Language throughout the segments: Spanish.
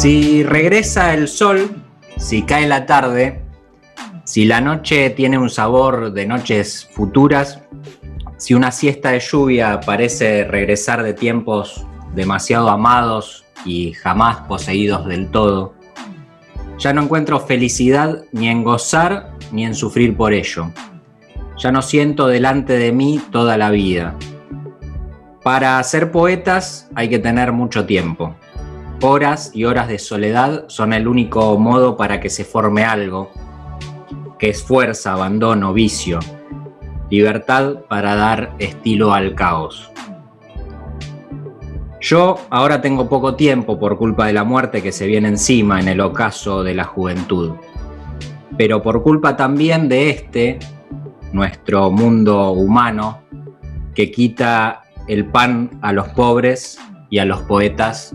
Si regresa el sol, si cae la tarde, si la noche tiene un sabor de noches futuras, si una siesta de lluvia parece regresar de tiempos demasiado amados y jamás poseídos del todo, ya no encuentro felicidad ni en gozar ni en sufrir por ello. Ya no siento delante de mí toda la vida. Para ser poetas hay que tener mucho tiempo. Horas y horas de soledad son el único modo para que se forme algo, que es fuerza, abandono, vicio, libertad para dar estilo al caos. Yo ahora tengo poco tiempo por culpa de la muerte que se viene encima en el ocaso de la juventud, pero por culpa también de este, nuestro mundo humano, que quita el pan a los pobres y a los poetas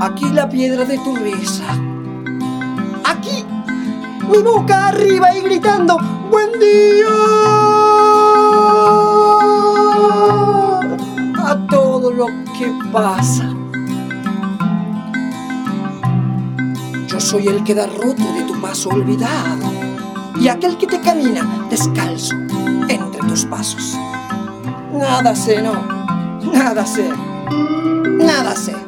Aquí la piedra de tu risa. Aquí mi boca arriba y gritando, buen día. A todo lo que pasa. Yo soy el que da roto de tu paso olvidado y aquel que te camina descalzo entre tus pasos. Nada sé, no, nada sé, nada sé.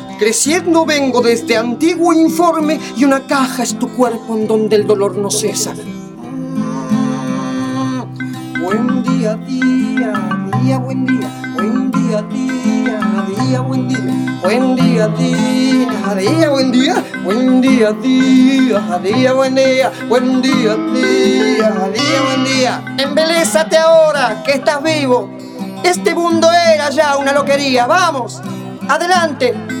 Creciendo vengo desde antiguo informe y una caja es tu cuerpo en donde el dolor no cesa. Buen día, día, día, buen día. Buen día, día, día, buen día. Buen día, día, día, buen día. Buen día, día, día, buen día. Buen día, día, día, buen día. Embelésate ahora que estás vivo. Este mundo era ya una loquería. Vamos, adelante.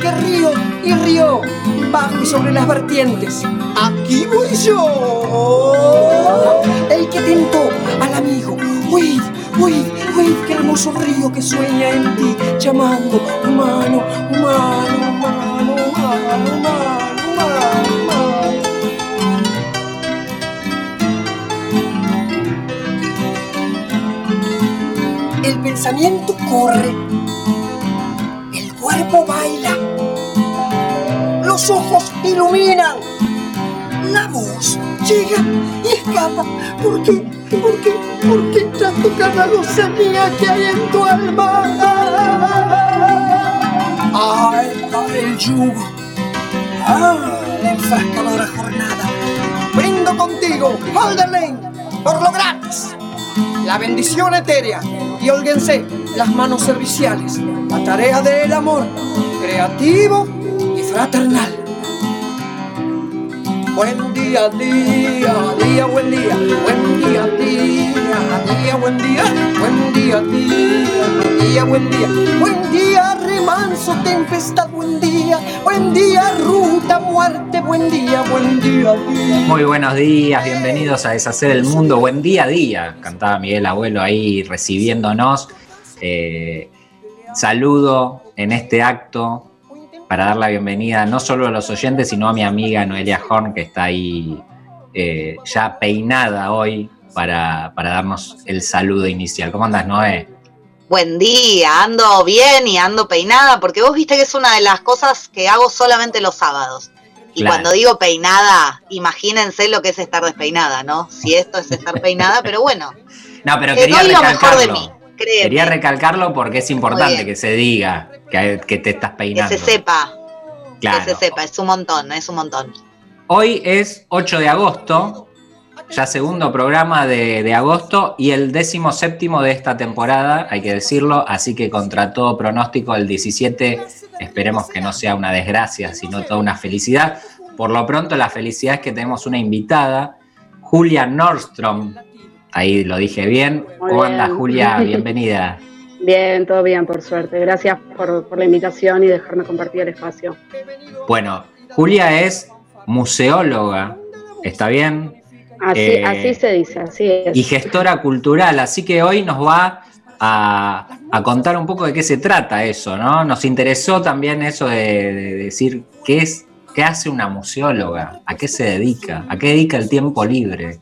Que río y río bajo y sobre las vertientes. Aquí voy yo, el que tentó al amigo. Uy, uy, uy, qué hermoso río que sueña en ti, llamando humano, humano, humano, humano, humano. El pensamiento corre, cuerpo baila los ojos iluminan. La voz llega y escapa. ¿Por qué? ¿Por qué? ¿Por qué tanto cada losa mía que hay en tu alma? ¡Ay, el yugo! ¡Ah, la enfrascadora jornada! Brindo contigo, Holderlane, por lo gratis. La bendición etérea y holguense las manos serviciales. La tarea del amor creativo fraternal. Buen día, día, día, buen día, buen día, día, día, buen día, buen día, día, día, buen día, buen día, remanso, tempestad, buen día, buen día, ruta, muerte, buen día, buen día. Muy buenos días, bienvenidos a Deshacer el Mundo, buen día, día, cantaba Miguel Abuelo ahí recibiéndonos. Eh, saludo en este acto para dar la bienvenida no solo a los oyentes, sino a mi amiga Noelia Horn, que está ahí eh, ya peinada hoy para, para darnos el saludo inicial. ¿Cómo andas, Noé? Buen día, ando bien y ando peinada, porque vos viste que es una de las cosas que hago solamente los sábados. Y Claro. cuando digo peinada, imagínense lo que es estar despeinada, ¿no? Si esto es estar peinada, pero bueno, No, pero eh, quería doy lo mejor de mí, créeme, Quería recalcarlo porque es importante que se diga que, que te estás que peinando. se sepa, Claro. que se sepa, es un montón, es un montón. Hoy es 8 de agosto, ya segundo programa de, de agosto y el décimo séptimo de esta temporada, hay que decirlo, así que contra todo pronóstico el 17 esperemos que no sea una desgracia, sino toda una felicidad. Por lo pronto la felicidad es que tenemos una invitada, Julia Nordstrom, ahí lo dije bien. Muy ¿Cómo bien. andas Julia? Bienvenida. Bien, todo bien, por suerte. Gracias por, por la invitación y dejarme compartir el espacio. Bueno, Julia es museóloga, ¿está bien? Así, Eh, así se dice, así es. y gestora cultural, así que hoy nos va a, a contar un poco de qué se trata eso, ¿no? Nos interesó también eso de, de decir qué es, qué hace una museóloga, a qué se dedica, a qué dedica el tiempo libre.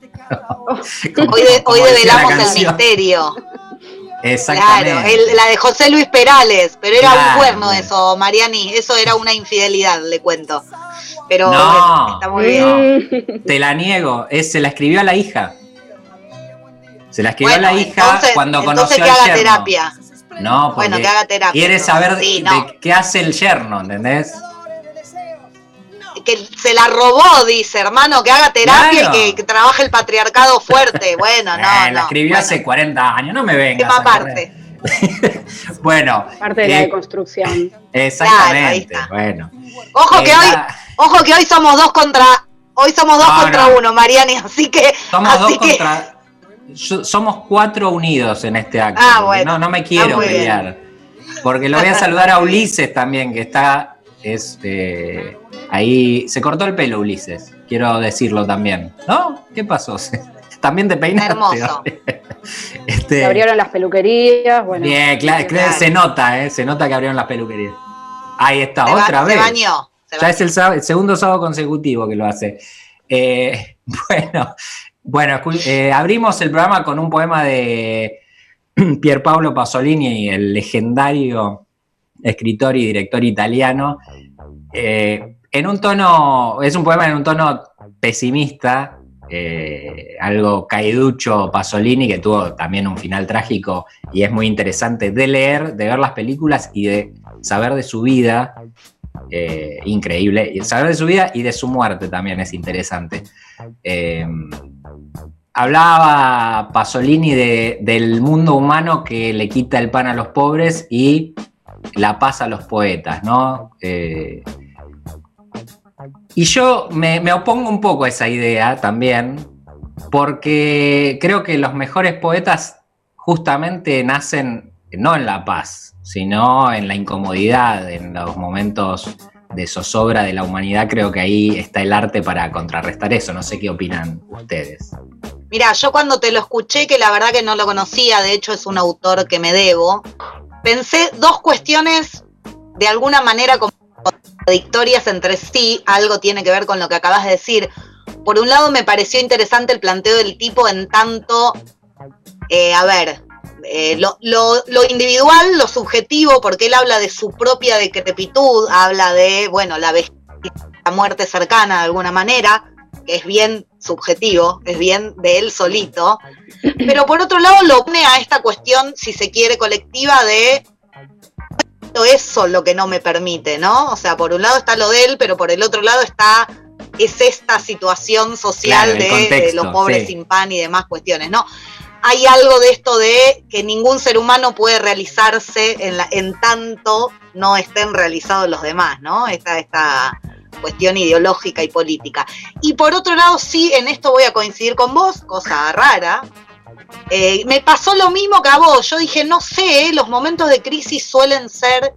Como- Hoy, de- hoy develamos el misterio. Exactamente. Claro, el- la de José Luis Perales, pero era Claro. un cuerno eso, Mariani, eso era una infidelidad, le cuento. Pero No. bueno, está muy bien. Te la niego, es, se la escribió a la hija. Se la escribió Bueno, a la hija entonces- cuando entonces conoció que al haga yerno. terapia. No, porque Bueno, que haga terapia. quiere saber Sí, de no. qué hace el yerno, ¿entendés? Que se la robó, dice, hermano, que haga terapia Claro. y que, que trabaje el patriarcado fuerte. Bueno, no, Eh, no. la escribió bueno, hace 40 años, no me vengas. tema aparte. bueno, parte de la eh, deconstrucción. exactamente. Claro, bueno. Ojo Eh, que hoy, la- ojo que hoy somos dos contra, hoy somos dos No, contra no. uno, Mariani, así que, somos así dos que contra. yo- somos cuatro unidos en este acto. Ah, bueno. no, no me quiero bien. pelear. Porque lo voy a saludar a Ulises también, que está. Es, eh, ahí. Se cortó el pelo, Ulises. Quiero decirlo también. ¿No? ¿Qué pasó? ¿También te peinaste? Hermoso. Este, Se abrieron las peluquerías, bueno. Bien, claro, Claro. se nota, ¿eh? Se nota que abrieron las peluquerías. Ahí está, se, otra se vez. bañó. se Ya bañó. es el, segundo sábado consecutivo que lo hace. Eh, bueno, bueno eh, abrimos el programa con un poema de Pierpaolo Pasolini, el legendario escritor y director italiano. eh, en un tono, es un poema en un tono pesimista, eh, algo caiducho Pasolini, que tuvo también un final trágico y es muy interesante de leer, de ver las películas y de saber de su vida. eh, increíble. Y saber de su vida y de su muerte también es interesante. Eh, hablaba Pasolini de- del mundo humano que le quita el pan a los pobres y la paz a los poetas, ¿no? Eh, y yo me, opongo un poco a esa idea también, porque creo que los mejores poetas justamente nacen no en la paz, sino en la incomodidad, en los momentos de zozobra de la humanidad. Creo que ahí está el arte para contrarrestar eso. No sé qué opinan ustedes. Mira, yo cuando te lo escuché, que la verdad que no lo conocía, de hecho es un autor que me debo, pensé dos cuestiones de alguna manera contradictorias entre sí, algo tiene que ver con lo que acabas de decir. Por un lado me pareció interesante el planteo del tipo en tanto, eh, a ver, eh, lo, lo- individual, lo subjetivo, porque él habla de su propia decrepitud, habla de, bueno, la la muerte cercana de alguna manera, que es bien subjetivo, es bien de él solito, pero por otro lado lo pone a esta cuestión, si se quiere, colectiva de eso lo que no me permite, ¿no? O sea, por un lado está lo de él, pero por el otro lado está, es esta situación social Claro, de, contexto, de los pobres sí. sin pan y demás cuestiones, ¿no? Hay algo de esto de que ningún ser humano puede realizarse en, la- en tanto no estén realizados los demás, ¿no? Esta, esta cuestión ideológica y política. Y por otro lado, sí, en esto voy a coincidir con vos, cosa rara. Eh, me pasó lo mismo que a vos. Yo dije, no sé, ¿eh? los momentos de crisis suelen ser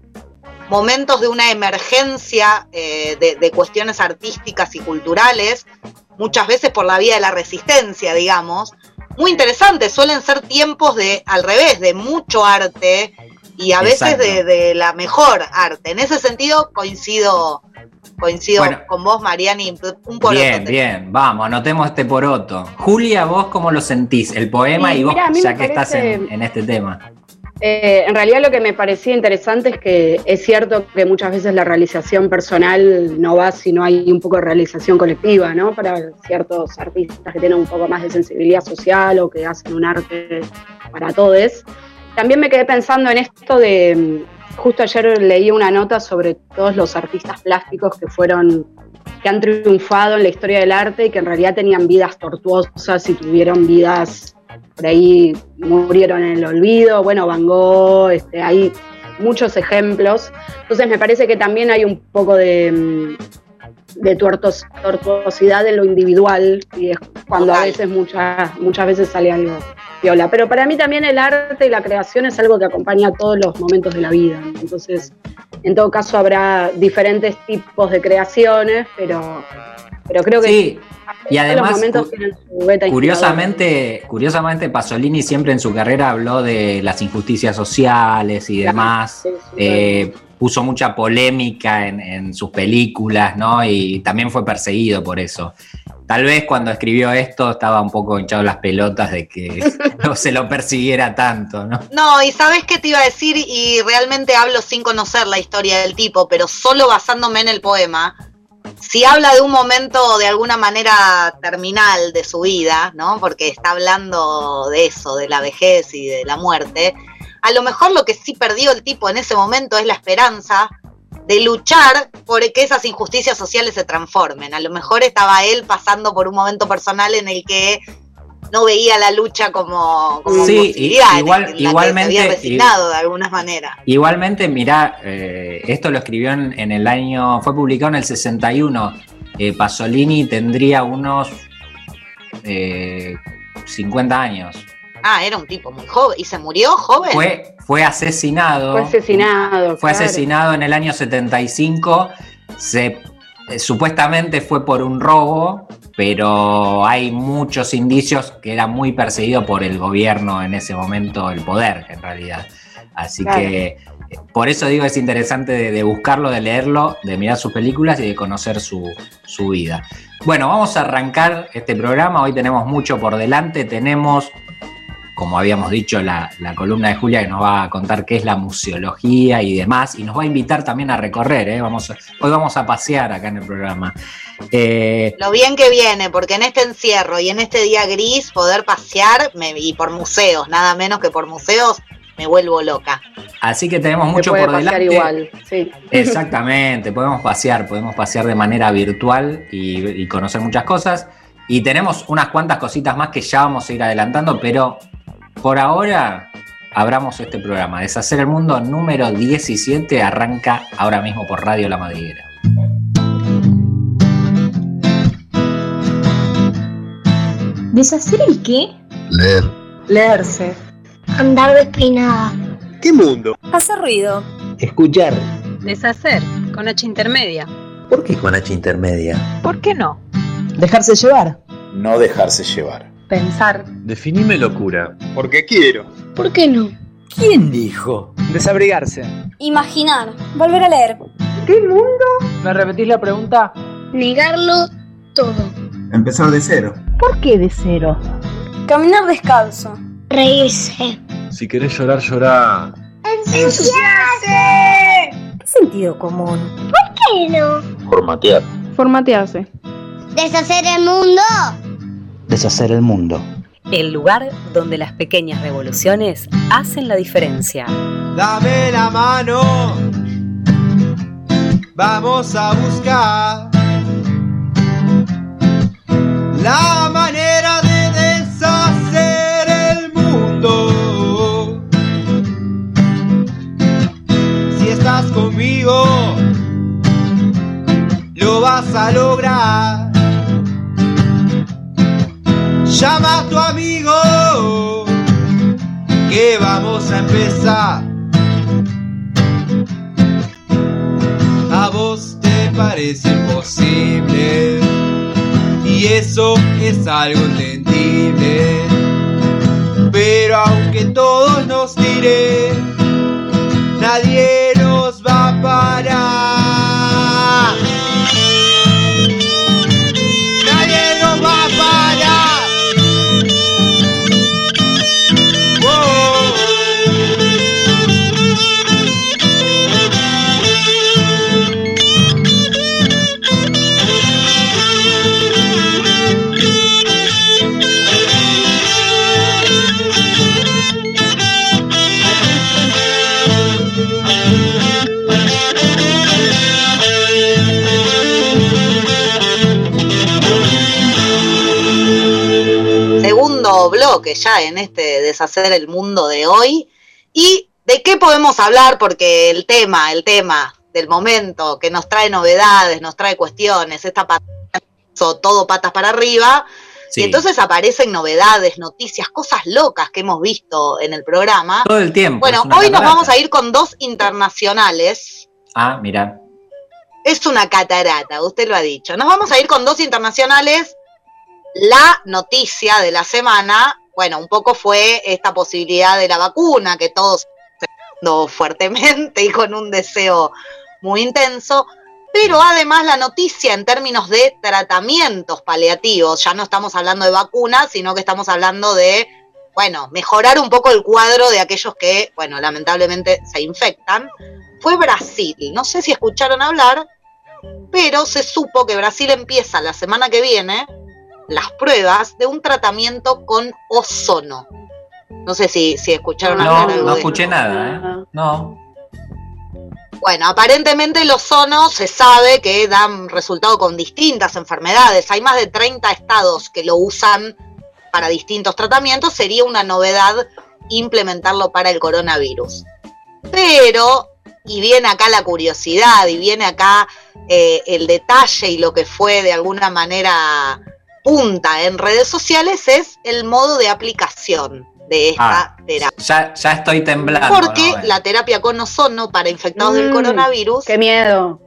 momentos de una emergencia eh, de, de cuestiones artísticas y culturales, muchas veces por la vía de la resistencia, digamos. Muy interesantes, suelen ser tiempos de, al revés, de mucho arte y a veces de la mejor arte. En ese sentido coincido Coincido Bueno. con vos, Mariani, un poroto. Bien, bien, vamos, anotemos este poroto. Julia, ¿vos cómo lo sentís? El poema Sí, y vos, ya que estás en, en este tema. Eh, en realidad lo que me parecía interesante es que es cierto que muchas veces la realización personal no va si no hay un poco de realización colectiva, ¿no? Para ciertos artistas que tienen un poco más de sensibilidad social o que hacen un arte para todos. También me quedé pensando en esto de, justo ayer leí una nota sobre todos los artistas plásticos que fueron, que han triunfado en la historia del arte y que en realidad tenían vidas tortuosas y tuvieron vidas por ahí murieron en el olvido, bueno, Van Gogh, este, hay muchos ejemplos. Entonces me parece que también hay un poco de, mm, de tuertos- tortuosidad en lo individual y es cuando a veces, muchas, muchas veces sale algo viola. Pero para mí también el arte y la creación es algo que acompaña a todos los momentos de la vida. Entonces, en todo caso habrá diferentes tipos de creaciones, pero, pero creo que Sí, y además, los cu-. Curiosamente, curiosamente, Pasolini siempre en su carrera habló de las injusticias sociales y demás. sí, sí, Eh, puso mucha polémica en, en sus películas, ¿no? Y también fue perseguido por eso. Tal vez cuando escribió esto estaba un poco hinchado las pelotas de que no se lo persiguiera tanto, ¿no? No, y sabes qué te iba a decir, y realmente hablo sin conocer la historia del tipo, pero solo basándome en el poema. Si habla de un momento de alguna manera terminal de su vida, ¿no? Porque está hablando de eso, de la vejez y de la muerte. A lo mejor lo que sí perdió el tipo en ese momento es la esperanza de luchar por que esas injusticias sociales se transformen. A lo mejor estaba él pasando por un momento personal en el que no veía la lucha como, como Sí, posibilidad, igual- en la que se igualmente- había resignado de alguna manera. Igualmente, mirá, eh, esto lo escribió en, en el año, fue publicado en el 61. Eh, Pasolini tendría unos eh, 50 años. Ah, era un tipo muy joven. ¿Y se murió joven? Fue, fue asesinado. Fue asesinado. Fue claro. asesinado en el año 75. Se, eh, supuestamente fue por un robo, pero hay muchos indicios que era muy perseguido por el gobierno en ese momento, el poder en realidad. Así Claro. que eh, por eso digo es interesante de, de buscarlo, de leerlo, de mirar sus películas y de conocer su, su vida. Bueno, vamos a arrancar este programa. Hoy tenemos mucho por delante. Tenemos como habíamos dicho, la, la columna de Julia que nos va a contar qué es la museología y demás, y nos va a invitar también a recorrer, ¿eh? vamos hoy vamos a pasear acá en el programa. Eh, Lo bien que viene, porque en este encierro y en este día gris, poder pasear me- y por museos, nada menos que por museos, me vuelvo loca. así que tenemos Se mucho puede por pasear delante. igual, sí. Exactamente, podemos pasear, podemos pasear de manera virtual y, y conocer muchas cosas. Y tenemos unas cuantas cositas más que ya vamos a ir adelantando, pero por ahora abramos este programa. Deshacer el mundo número 17 arranca ahora mismo por Radio La Madriguera. ¿Deshacer el qué? Leer. Leerse. Andar despeinada. ¿Qué mundo? Hacer ruido. Escuchar. Deshacer, con H intermedia. ¿Por qué con H intermedia? ¿Por qué no? Dejarse llevar. No dejarse llevar. Pensar. Definime locura. Porque quiero. ¿Por qué no? ¿Quién dijo? Desabrigarse. Imaginar. Volver a leer. ¿Me repetís la pregunta? Negarlo todo. Empezar de cero. ¿Por qué de cero? Caminar descalzo. Reírse. Si querés llorar, llorá. ¡Ensuciarse! ¿Qué sentido común? ¿Qué no? Formatear. Formatearse. Deshacer el mundo. Deshacer el mundo. El lugar donde las pequeñas revoluciones hacen la diferencia. Dame la mano, vamos a buscar la manera es algo ya en este deshacer el mundo de hoy. ¿Y de qué podemos hablar? Porque el tema, el tema del momento que nos trae novedades, nos trae cuestiones, esta todo patas para arriba. Sí. Y entonces aparecen novedades, noticias, cosas locas que hemos visto en el programa. Todo el tiempo. Bueno, hoy nos vamos a ir con dos internacionales. Ah, mira. Es una catarata, usted lo ha dicho. Nos vamos a ir con dos internacionales. La noticia de la semana, bueno, un poco fue esta posibilidad de la vacuna que todos fuertemente y con un deseo muy intenso. Pero además la noticia en términos de tratamientos paliativos, ya no estamos hablando de vacunas, sino que estamos hablando de, bueno, mejorar un poco el cuadro de aquellos que, bueno, lamentablemente se infectan, fue Brasil. No sé si escucharon hablar, pero se supo que Brasil empieza la semana que viene las pruebas de un tratamiento con ozono. No sé si, si escucharon No, hablar algo no escuché nada, ¿eh? No. Bueno, aparentemente el ozono se sabe que dan resultado con distintas enfermedades. Hay más de 30 estados que lo usan para distintos tratamientos. Sería una novedad implementarlo para el coronavirus. Pero, y viene acá la curiosidad, y viene acá eh, el detalle y lo que fue de alguna manera punta en redes sociales, es el modo de aplicación de esta Ah, terapia. ya, ya estoy temblando. Porque ¿no? la terapia con ozono para infectados del Mm, coronavirus Qué miedo.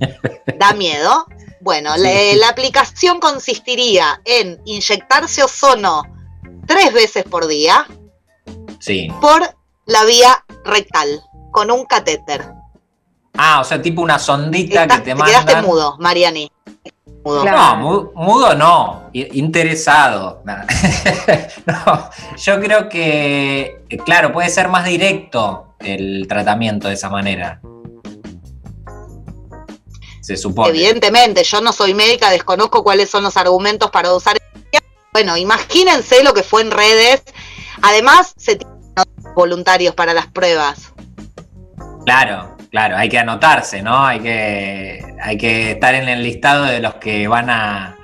da miedo. Bueno, Sí. la, la aplicación consistiría en inyectarse ozono tres veces por día Sí. por la vía rectal con un catéter. Ah, o sea, tipo una sondita Estás- que te te mandan. quedaste mudo, Mariani. Mudo. Claro. No, mu- mudo no, interesado. no, yo creo que, eh, claro, puede ser más directo el tratamiento de esa manera. Se supone. Evidentemente, yo no soy médica, desconozco cuáles son los argumentos para usar. Bueno, imagínense lo que fue en redes. Además, se tienen voluntarios para las pruebas. Claro, claro, hay que anotarse, ¿no? Hay que, hay que estar en el listado de los que van a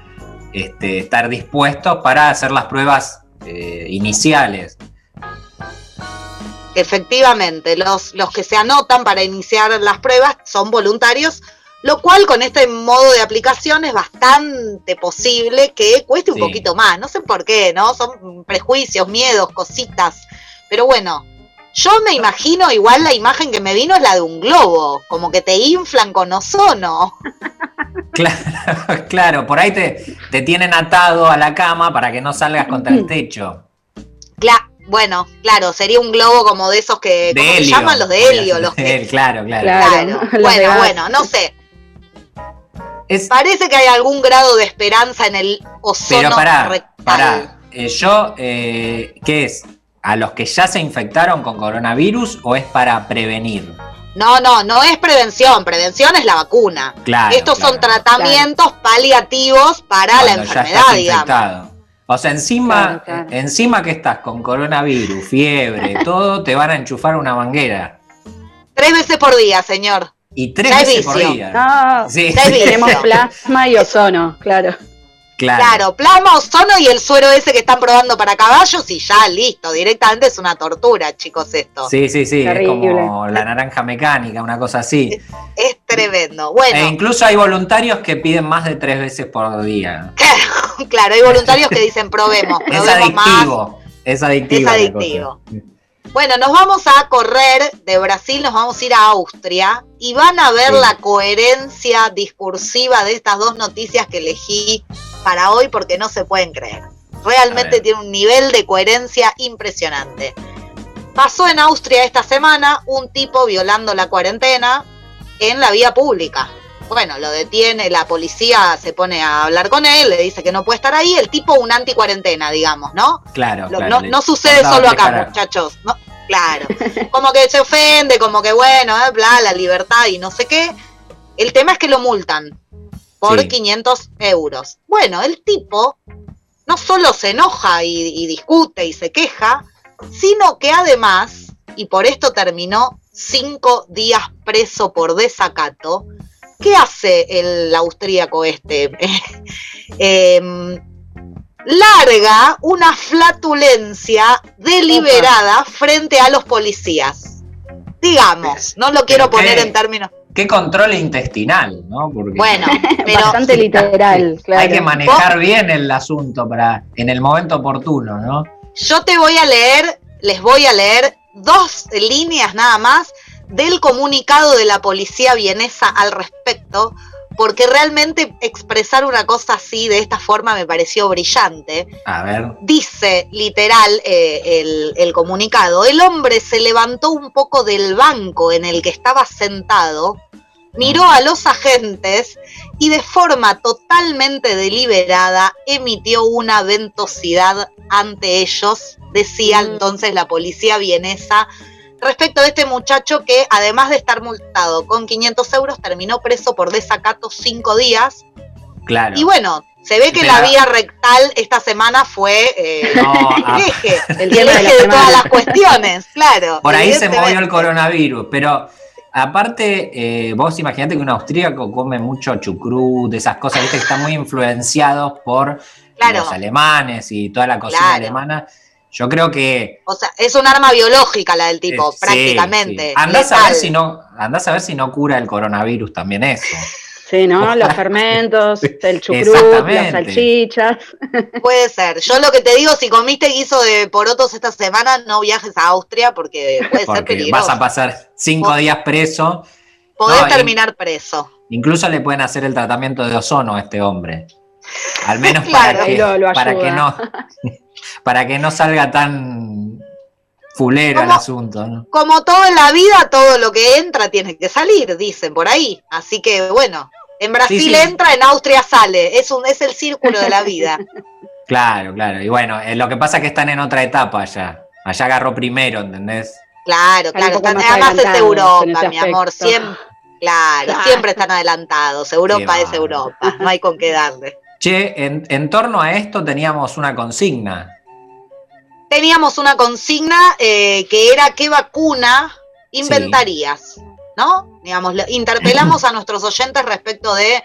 este, estar dispuestos para hacer las pruebas eh, iniciales. Efectivamente, los, los que se anotan para iniciar las pruebas son voluntarios, lo cual con este modo de aplicación es bastante posible que cueste un Sí. poquito más. No sé por qué, ¿no? Son prejuicios, miedos, cositas. Pero bueno, yo me imagino, igual la imagen que me vino es la de un globo, como que te inflan con ozono. Claro, claro, por ahí te, te tienen atado a la cama para que no salgas contra el techo. Cla- bueno, claro, sería un globo como de esos que, De ¿cómo se llaman los de helio? Los que, Claro, claro. Claro. Claro, bueno, bueno, no sé. Es- Parece que hay algún grado de esperanza en el ozono pero pará, rectal. pará. Eh, yo, eh, ¿qué es? ¿A los que ya se infectaron con coronavirus o es para prevenir? No, no, no es prevención. Prevención es la vacuna. Claro. Estos son claro. tratamientos paliativos para la Cuando ya enfermedad, estás digamos. infectado. O sea, encima, Claro, claro. encima que estás con coronavirus, fiebre, todo, te van a enchufar una manguera. Tres veces por día, señor. Y tres Ya veces por día. No, Sí, tenemos plasma y ozono, claro. Claro. Claro, plasma, ozono y el suero ese que están probando para caballos y ya listo. Directamente es una tortura, chicos, esto. Sí, sí, sí, es Terrible. como la naranja mecánica, una cosa así. Es tremendo. Bueno, E incluso hay voluntarios que piden más de tres veces por día. claro, hay voluntarios que dicen probemos, Es probemos más. adictivo. Es adictivo. Es adictivo. Bueno, nos vamos a correr de Brasil, nos vamos a ir a Austria y van a ver Sí. la coherencia discursiva de estas dos noticias que elegí para hoy porque no se pueden creer. Realmente tiene un nivel de coherencia impresionante. Pasó en Austria esta semana un tipo violando la cuarentena en la vía pública. Bueno, lo detiene, la policía se pone a hablar con él, le dice que no puede estar ahí, el tipo un anti-cuarentena, digamos, ¿no? Claro, Lo- claro. no, sucede solo acá, caras. muchachos. No, claro. Como que se ofende, como que bueno, eh, bla, la libertad y no sé qué. El tema es que lo multan por Sí. 500 euros. Bueno, el tipo no solo se enoja y, y discute y se queja, sino que además, y por esto terminó cinco días preso por desacato, ¿qué hace el austríaco este? Em, larga una flatulencia deliberada frente a los policías. Digamos, no lo quiero poner en términos. Qué control intestinal, ¿no? Porque Bueno, pero Bastante literal, claro. hay que manejar bien el asunto para en el momento oportuno, ¿no? yo te voy a leer, les voy a leer dos líneas nada más del comunicado de la policía vienesa al respecto, porque realmente expresar una cosa así de esta forma me pareció brillante. A ver. Dice literal eh, el, el comunicado, el hombre se levantó un poco del banco en el que estaba sentado, miró a los agentes y de forma totalmente deliberada emitió una ventosidad ante ellos, decía Mm. entonces la policía vienesa respecto de este muchacho que además de estar multado con 500 euros terminó preso por desacato cinco días Claro. y bueno, se ve que Pero- la vía rectal esta semana fue eh, No, ah, el eje, El el tema de la eje de todas las cuestiones, claro. por ahí se movió el coronavirus, pero aparte, eh, vos imaginate que un austríaco come mucho chucrut, esas cosas, viste que están muy influenciados por Claro. los alemanes y toda la cocina Claro. alemana. Yo creo que O sea, es un arma biológica la del tipo, Eh, prácticamente. sí. Andás a ver si no, andás a ver si no cura el coronavirus también eso. Sí, ¿no? Los fermentos, el chucrut, las salchichas. Puede ser. Yo lo que te digo, si comiste guiso de porotos esta semana, no viajes a Austria porque puede ser peligroso. vas a pasar cinco días preso. Podés no, terminar preso. Incluso le pueden hacer el tratamiento de ozono a este hombre. Al menos Claro. para, que, lo- lo para que no para que no salga tan fulero el asunto, ¿no? Como todo en la vida, todo lo que entra tiene que salir, dicen por ahí. Así que bueno, en Brasil Sí, sí. entra, en Austria sale. Es un, es el círculo de la vida. Claro, claro. Y bueno, eh, lo que pasa es que están en otra etapa allá. Allá agarró primero, ¿entendés? Claro, claro. están- más además es Europa, mi amor. Siempre, claro, Claro. siempre están adelantados. Europa Qué es Europa. No hay con qué darle. Che, en, en torno a esto teníamos una consigna. teníamos una consigna eh, que era qué vacuna inventarías, ¿no? Digamos, interpelamos a nuestros oyentes respecto de,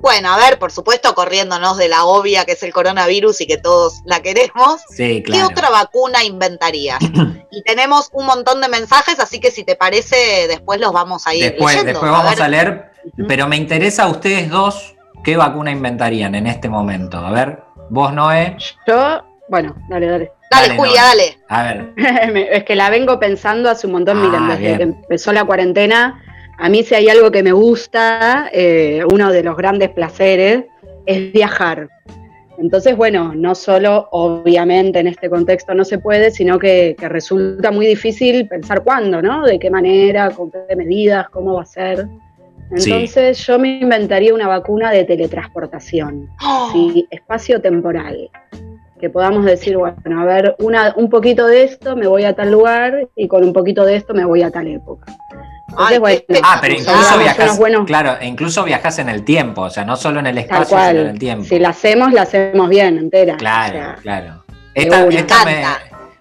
bueno, a ver, por supuesto, corriéndonos de la obvia que es el coronavirus y que todos la queremos, Sí, ¿qué claro. otra vacuna inventarías? y tenemos un montón de mensajes, así que si te parece, después los vamos a ir Después, leyendo. después vamos ver. a leer, pero me interesa a ustedes dos qué vacuna inventarían en este momento. A ver, vos, Noé. Yo, bueno, dale, dale. Dale, Dale, Julia, dale. A ver, es que la vengo pensando hace un montón, miren, Ah, desde bien. que empezó la cuarentena, a mí si hay algo que me gusta, eh, uno de los grandes placeres, es viajar. Entonces, bueno, no solo obviamente en este contexto no se puede, sino que, que resulta muy difícil pensar cuándo, ¿no? De qué manera, con qué medidas, cómo va a ser. Sí. Entonces yo me inventaría una vacuna de teletransportación, Oh, sí, espacio temporal. Que podamos decir, bueno, a ver, una, un poquito de esto me voy a tal lugar y con un poquito de esto me voy a tal época. Entonces, Ay, bueno, qué ah, pero incluso viajas, buenos- claro, e incluso viajas en el tiempo, o sea, no solo en el espacio, sino en el tiempo. Si la hacemos, la hacemos bien, entera. Claro, O sea, claro. Esta, me,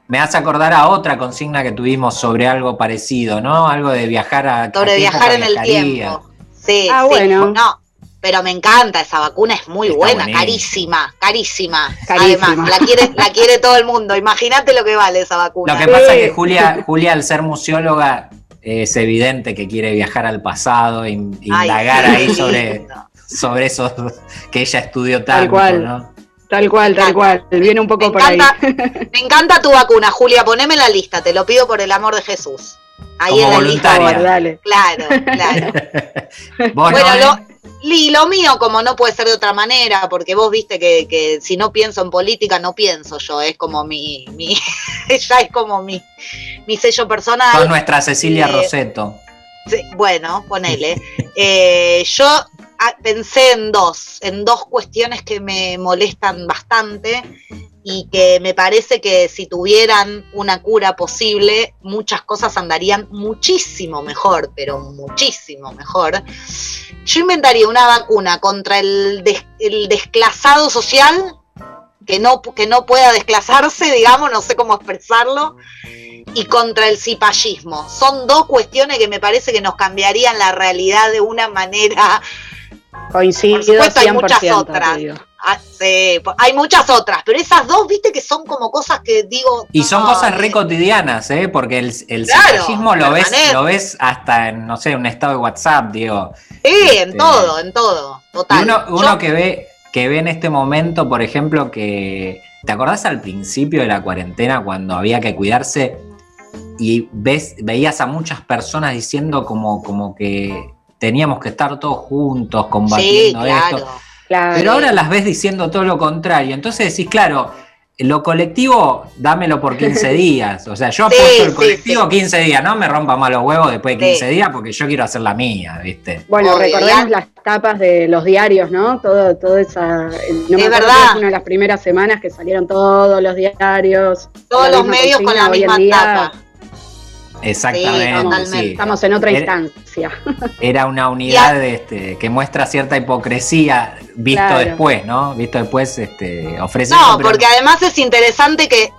me hace acordar a otra consigna que tuvimos sobre algo parecido, ¿no? Algo de viajar a. a sobre qué viajar en el tiempo. Sí, Ah, sí. bueno. No, pero me encanta esa vacuna, es muy Está buena, carísima, carísima. Carísima. Además, la quiere, la quiere todo el mundo. Imagínate lo que vale esa vacuna. Lo que Sí. pasa es que Julia, Julia, al ser museóloga, es evidente que quiere viajar al pasado, in- Ay, indagar sí. ahí sobre, sobre eso que ella estudió tanto, cual. ¿no? Tal cual, tal cual. Viene un poco Me por ahí. me encanta tu vacuna, Julia. Poneme en la lista, te lo pido por el amor de Jesús. Ahí Como voluntaria. lista. Por favor, dale. Claro, claro. Vos, Bueno, lo, y lo mío, como no puede ser de otra manera, porque vos viste que, que si no pienso en política, no pienso yo, es como mi, mi ya es como mi, mi sello personal. sos nuestra Cecilia Eh, Roseto. Sí, bueno, ponele. Eh, yo ah, pensé en dos, en dos cuestiones que me molestan bastante y que me parece que si tuvieran una cura posible, muchas cosas andarían muchísimo mejor, pero muchísimo mejor. Yo inventaría una vacuna contra el, des- el desclasado social, que no, que no pueda desclasarse, digamos, no sé cómo expresarlo, y contra el cipallismo. Son dos cuestiones que me parece que nos cambiarían la realidad de una manera. Coincido Por supuesto, hay 100%. muchas otras. Ah, sí, po- hay muchas otras, pero esas dos, viste que son como cosas que digo. Y son no, cosas re cotidianas, ¿eh? Porque el, el Claro, lo ves, lo ves hasta en, no sé, un estado de WhatsApp, digo. Sí, en Este, todo, en todo. Y Total. uno, uno Yo- que ve que ve en este momento, por ejemplo, que ¿te acordás al principio de la cuarentena cuando había que cuidarse y ves veías a muchas personas diciendo como como que teníamos que estar todos juntos Sí, combatiendo claro. esto, pero ahora las ves diciendo todo lo contrario, entonces decís, claro, lo colectivo, dámelo por 15 días. O sea, yo Sí, apoyo el sí, colectivo 15 días, no me rompa más los huevos después de 15 Sí. días porque yo quiero hacer la mía, ¿viste? Bueno, Obvio, recordemos ya- las tapas de los diarios, ¿no? Todo, todo esa. No me Es acuerdo, verdad. fue una de las primeras semanas que salieron todos los diarios. Todos los medios con la misma tapa. Exactamente. Sí, totalmente. sí. Estamos en otra Era- instancia. Era una unidad este, que muestra cierta hipocresía visto Claro. después, ¿no? Visto después, este, ofrece. No, porque además es interesante que.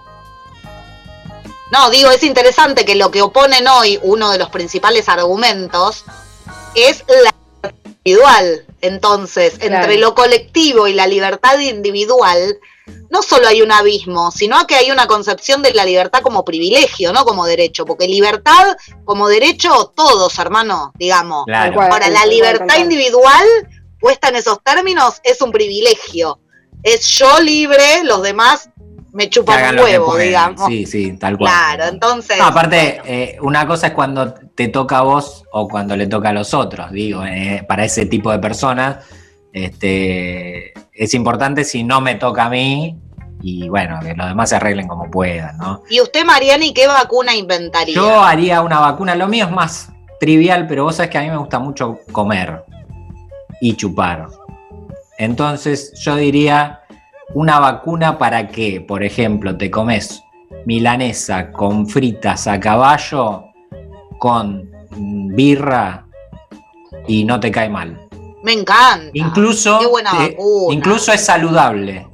No, digo, es interesante que lo que oponen hoy, uno de los principales argumentos, es la libertad individual. Entonces, Claro. entre lo colectivo y la libertad individual, no solo hay un abismo, sino que hay una concepción de la libertad como privilegio, no como derecho. Porque libertad como derecho, todos, hermano, digamos. Claro. Ahora, la libertad individual, puesta en esos términos, es un privilegio. Es yo libre, los demás me chupan un huevo, digamos. Sí, sí, tal cual. claro, entonces. No, aparte, eh, una cosa es cuando te toca a vos o cuando le toca a los otros, digo, eh, para ese tipo de personas, este, es importante si no me toca a mí y bueno, que los demás se arreglen como puedan, ¿no? ¿Y usted, Mariani, qué vacuna inventaría? Yo haría una vacuna, lo mío es más trivial, pero vos sabés que a mí me gusta mucho comer y chupar. Entonces yo diría una vacuna para que, por ejemplo, te comes milanesa con fritas a caballo, con mm, birra y no te cae mal. Me encanta. Incluso, Qué buena eh, vacuna. incluso es saludable.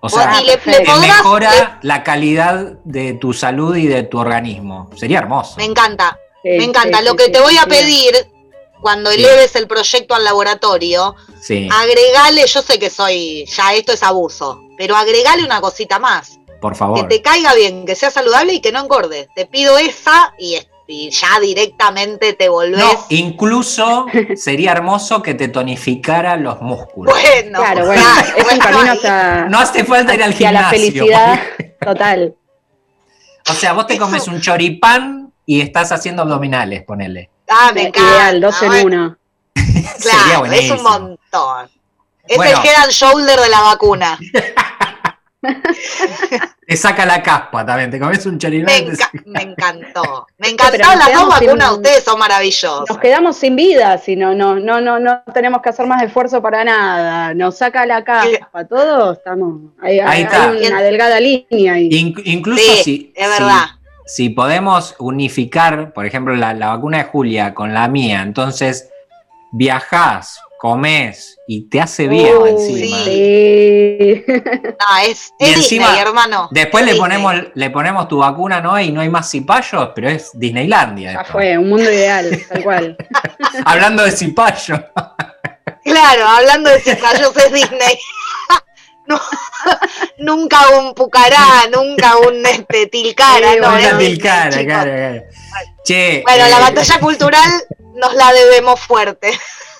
O sea, y le, le te podrás- mejora la calidad de tu salud y de tu organismo. Sería hermoso. Me encanta. Sí, Me encanta. sí, Lo que sí, te voy a pedir cuando Sí. eleves el proyecto al laboratorio, Sí, agregale, yo sé que soy, ya esto es abuso, pero agregale una cosita más. por Que favor. te caiga bien, que sea saludable y que no engorde. Te pido esa y, y ya directamente te volvés. No, incluso sería hermoso que te tonificara los músculos. bueno, Claro, bueno, es un bueno, camino ahí- hacia, No hace falta ir al gimnasio. la felicidad total. O sea, vos te comes un choripán y estás haciendo abdominales, ponele. Ah, me encanta. Ideal, dos en uno. Sería Claro, es un montón. Es Bueno. el head and shoulder de la vacuna. Te saca la caspa también, te comes un Me, choripán. y te enca- me encantó. Me pero encantaron las dos vacunas, ustedes son maravillosos. Nos quedamos sin vida si no, no, no, no, no tenemos que hacer más esfuerzo para nada. Nos saca la caspa, todo, estamos. Hay, Ahí hay- está. hay una delgada línea ahí. Incluso Sí, si, es si- verdad. si podemos unificar, por ejemplo, la, la vacuna de Julia con la mía, entonces viajás, comés y te hace bien Uy, encima. sí. No, es, Y es encima, Disney, hermano. Después Es le Disney. ponemos, le ponemos tu vacuna, ¿no? Y no hay más cipayos, pero es Disneylandia. Ya fue, un mundo ideal, tal cual. Hablando de cipayos. Claro, hablando de cipayos es Disney. No, nunca un pucará, nunca un este, tilcara, Sí, no, Una tilcara. Che, Bueno, eh, la batalla cultural nos la debemos fuerte.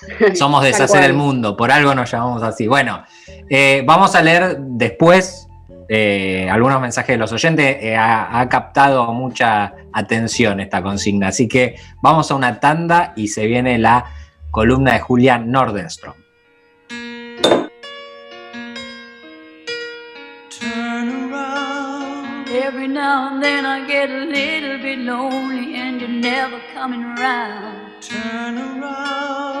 somos deshacer el mundo, por algo nos llamamos así. Bueno, eh, vamos a leer después eh, algunos mensajes de los oyentes. Eh, ha, ha captado mucha atención esta consigna, así que vamos a una tanda y se viene la columna de Julia Nordenstrom. Every now and then I get a little bit lonely and you're never coming around. Turn around.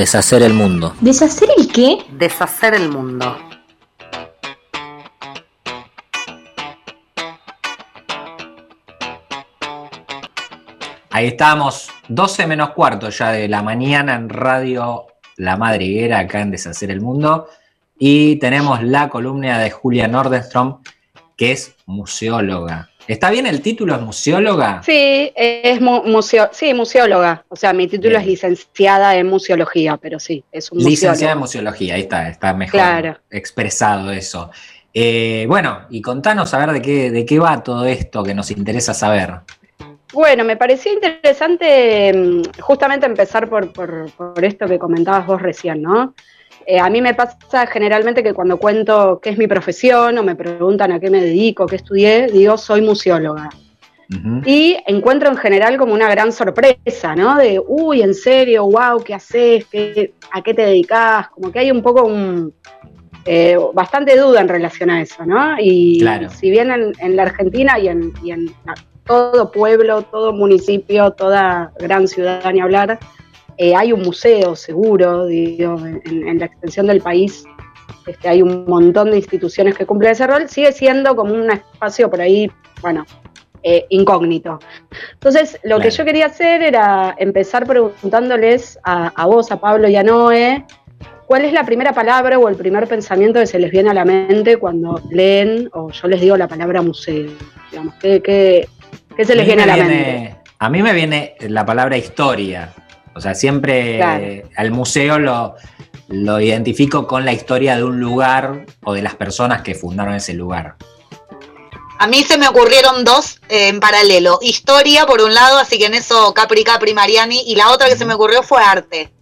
Deshacer el mundo. ¿Deshacer el qué? Deshacer el mundo. Ahí estamos, 12 menos cuarto ya de la mañana en Radio La Madriguera, acá en Deshacer el Mundo. Y tenemos la columna de Julia Nordenstrom, que es museóloga. ¿Está bien el título? ¿Es museóloga? Sí, es mu- museo, sí, museóloga. O sea, mi título Bien. es licenciada en museología, pero sí, es un Licenciada en museología, ahí está, está mejor Claro. expresado eso. Eh, bueno, y contanos a ver de qué, de qué va todo esto que nos interesa saber. Bueno, me pareció interesante mm, justamente empezar por, por- por esto que comentabas vos recién, ¿no? Eh, a mí me pasa generalmente que cuando cuento qué es mi profesión o me preguntan a qué me dedico, qué estudié, digo soy museóloga. Y encuentro en general como una gran sorpresa, ¿no? De, uy, en serio, wow, ¿qué haces? ¿Qué, ¿A qué te dedicas? Como que hay un poco un, eh, bastante duda en relación a eso, ¿no? Y Claro. si bien en, en la Argentina y en, y en todo pueblo, todo municipio, toda gran ciudad, ni hablar, eh, hay un museo seguro, digo, en, en la extensión del país. Este, hay un montón de instituciones que cumplen ese rol, sigue siendo como un espacio por ahí, bueno, eh, incógnito. Entonces, lo Claro. que yo quería hacer era empezar preguntándoles a, a vos, a Pablo y a Noé, ¿cuál es la primera palabra o el primer pensamiento que se les viene a la mente cuando leen o yo les digo la palabra museo? Digamos, ¿qué, qué, qué se les viene a la mente? viene- A mí me viene la palabra historia. O sea, siempre Claro. al museo lo, lo identifico con la historia de un lugar o de las personas que fundaron ese lugar. A mí se me ocurrieron dos eh, en paralelo. Historia, por un lado, así que en eso Capri Capri Mariani. Y la otra que se me ocurrió fue arte.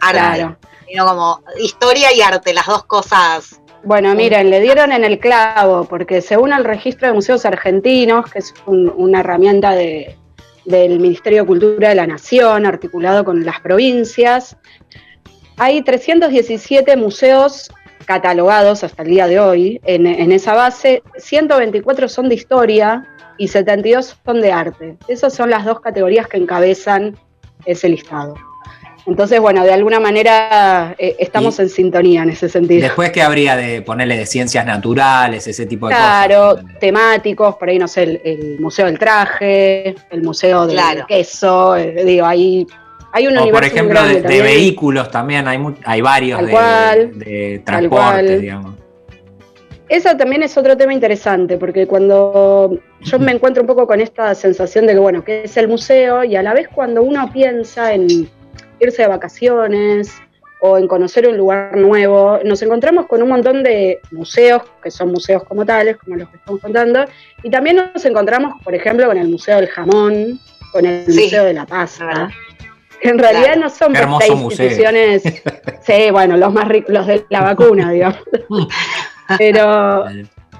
Arte. Claro. Sino como historia y arte, las dos cosas. Bueno, miren, le dieron en el clavo, porque según el registro de museos argentinos, que es un- una herramienta de- del Ministerio de Cultura de la Nación, articulado con las provincias, hay 317 museos catalogados hasta el día de hoy en, en esa base, 124 son de historia y 72 son de arte. Esas son las dos categorías que encabezan ese listado. Entonces, bueno, de alguna manera eh, estamos Y- en sintonía en ese sentido. Después que habría de ponerle de ciencias naturales, ese tipo de Claro, cosas. temáticos, por ahí no sé, el, el Museo del Traje, el Museo del Claro. Queso, eh, digo, hay, hay un O por ejemplo, de, vehículos también, hay, hay varios de, cual, de transporte, digamos. Eso también es otro tema interesante, porque cuando yo me encuentro un poco con esta sensación de que, bueno, ¿qué es el museo? Y a la vez cuando uno piensa en irse de vacaciones o en conocer un lugar nuevo, nos encontramos con un montón de museos, que son museos como tales, como los que estamos contando, y también nos encontramos, por ejemplo, con el Museo del Jamón, con el Sí, Museo de la Pasta, que en realidad Claro. no son museo. instituciones, sí, bueno, los más ricos, los de la vacuna, digamos. Pero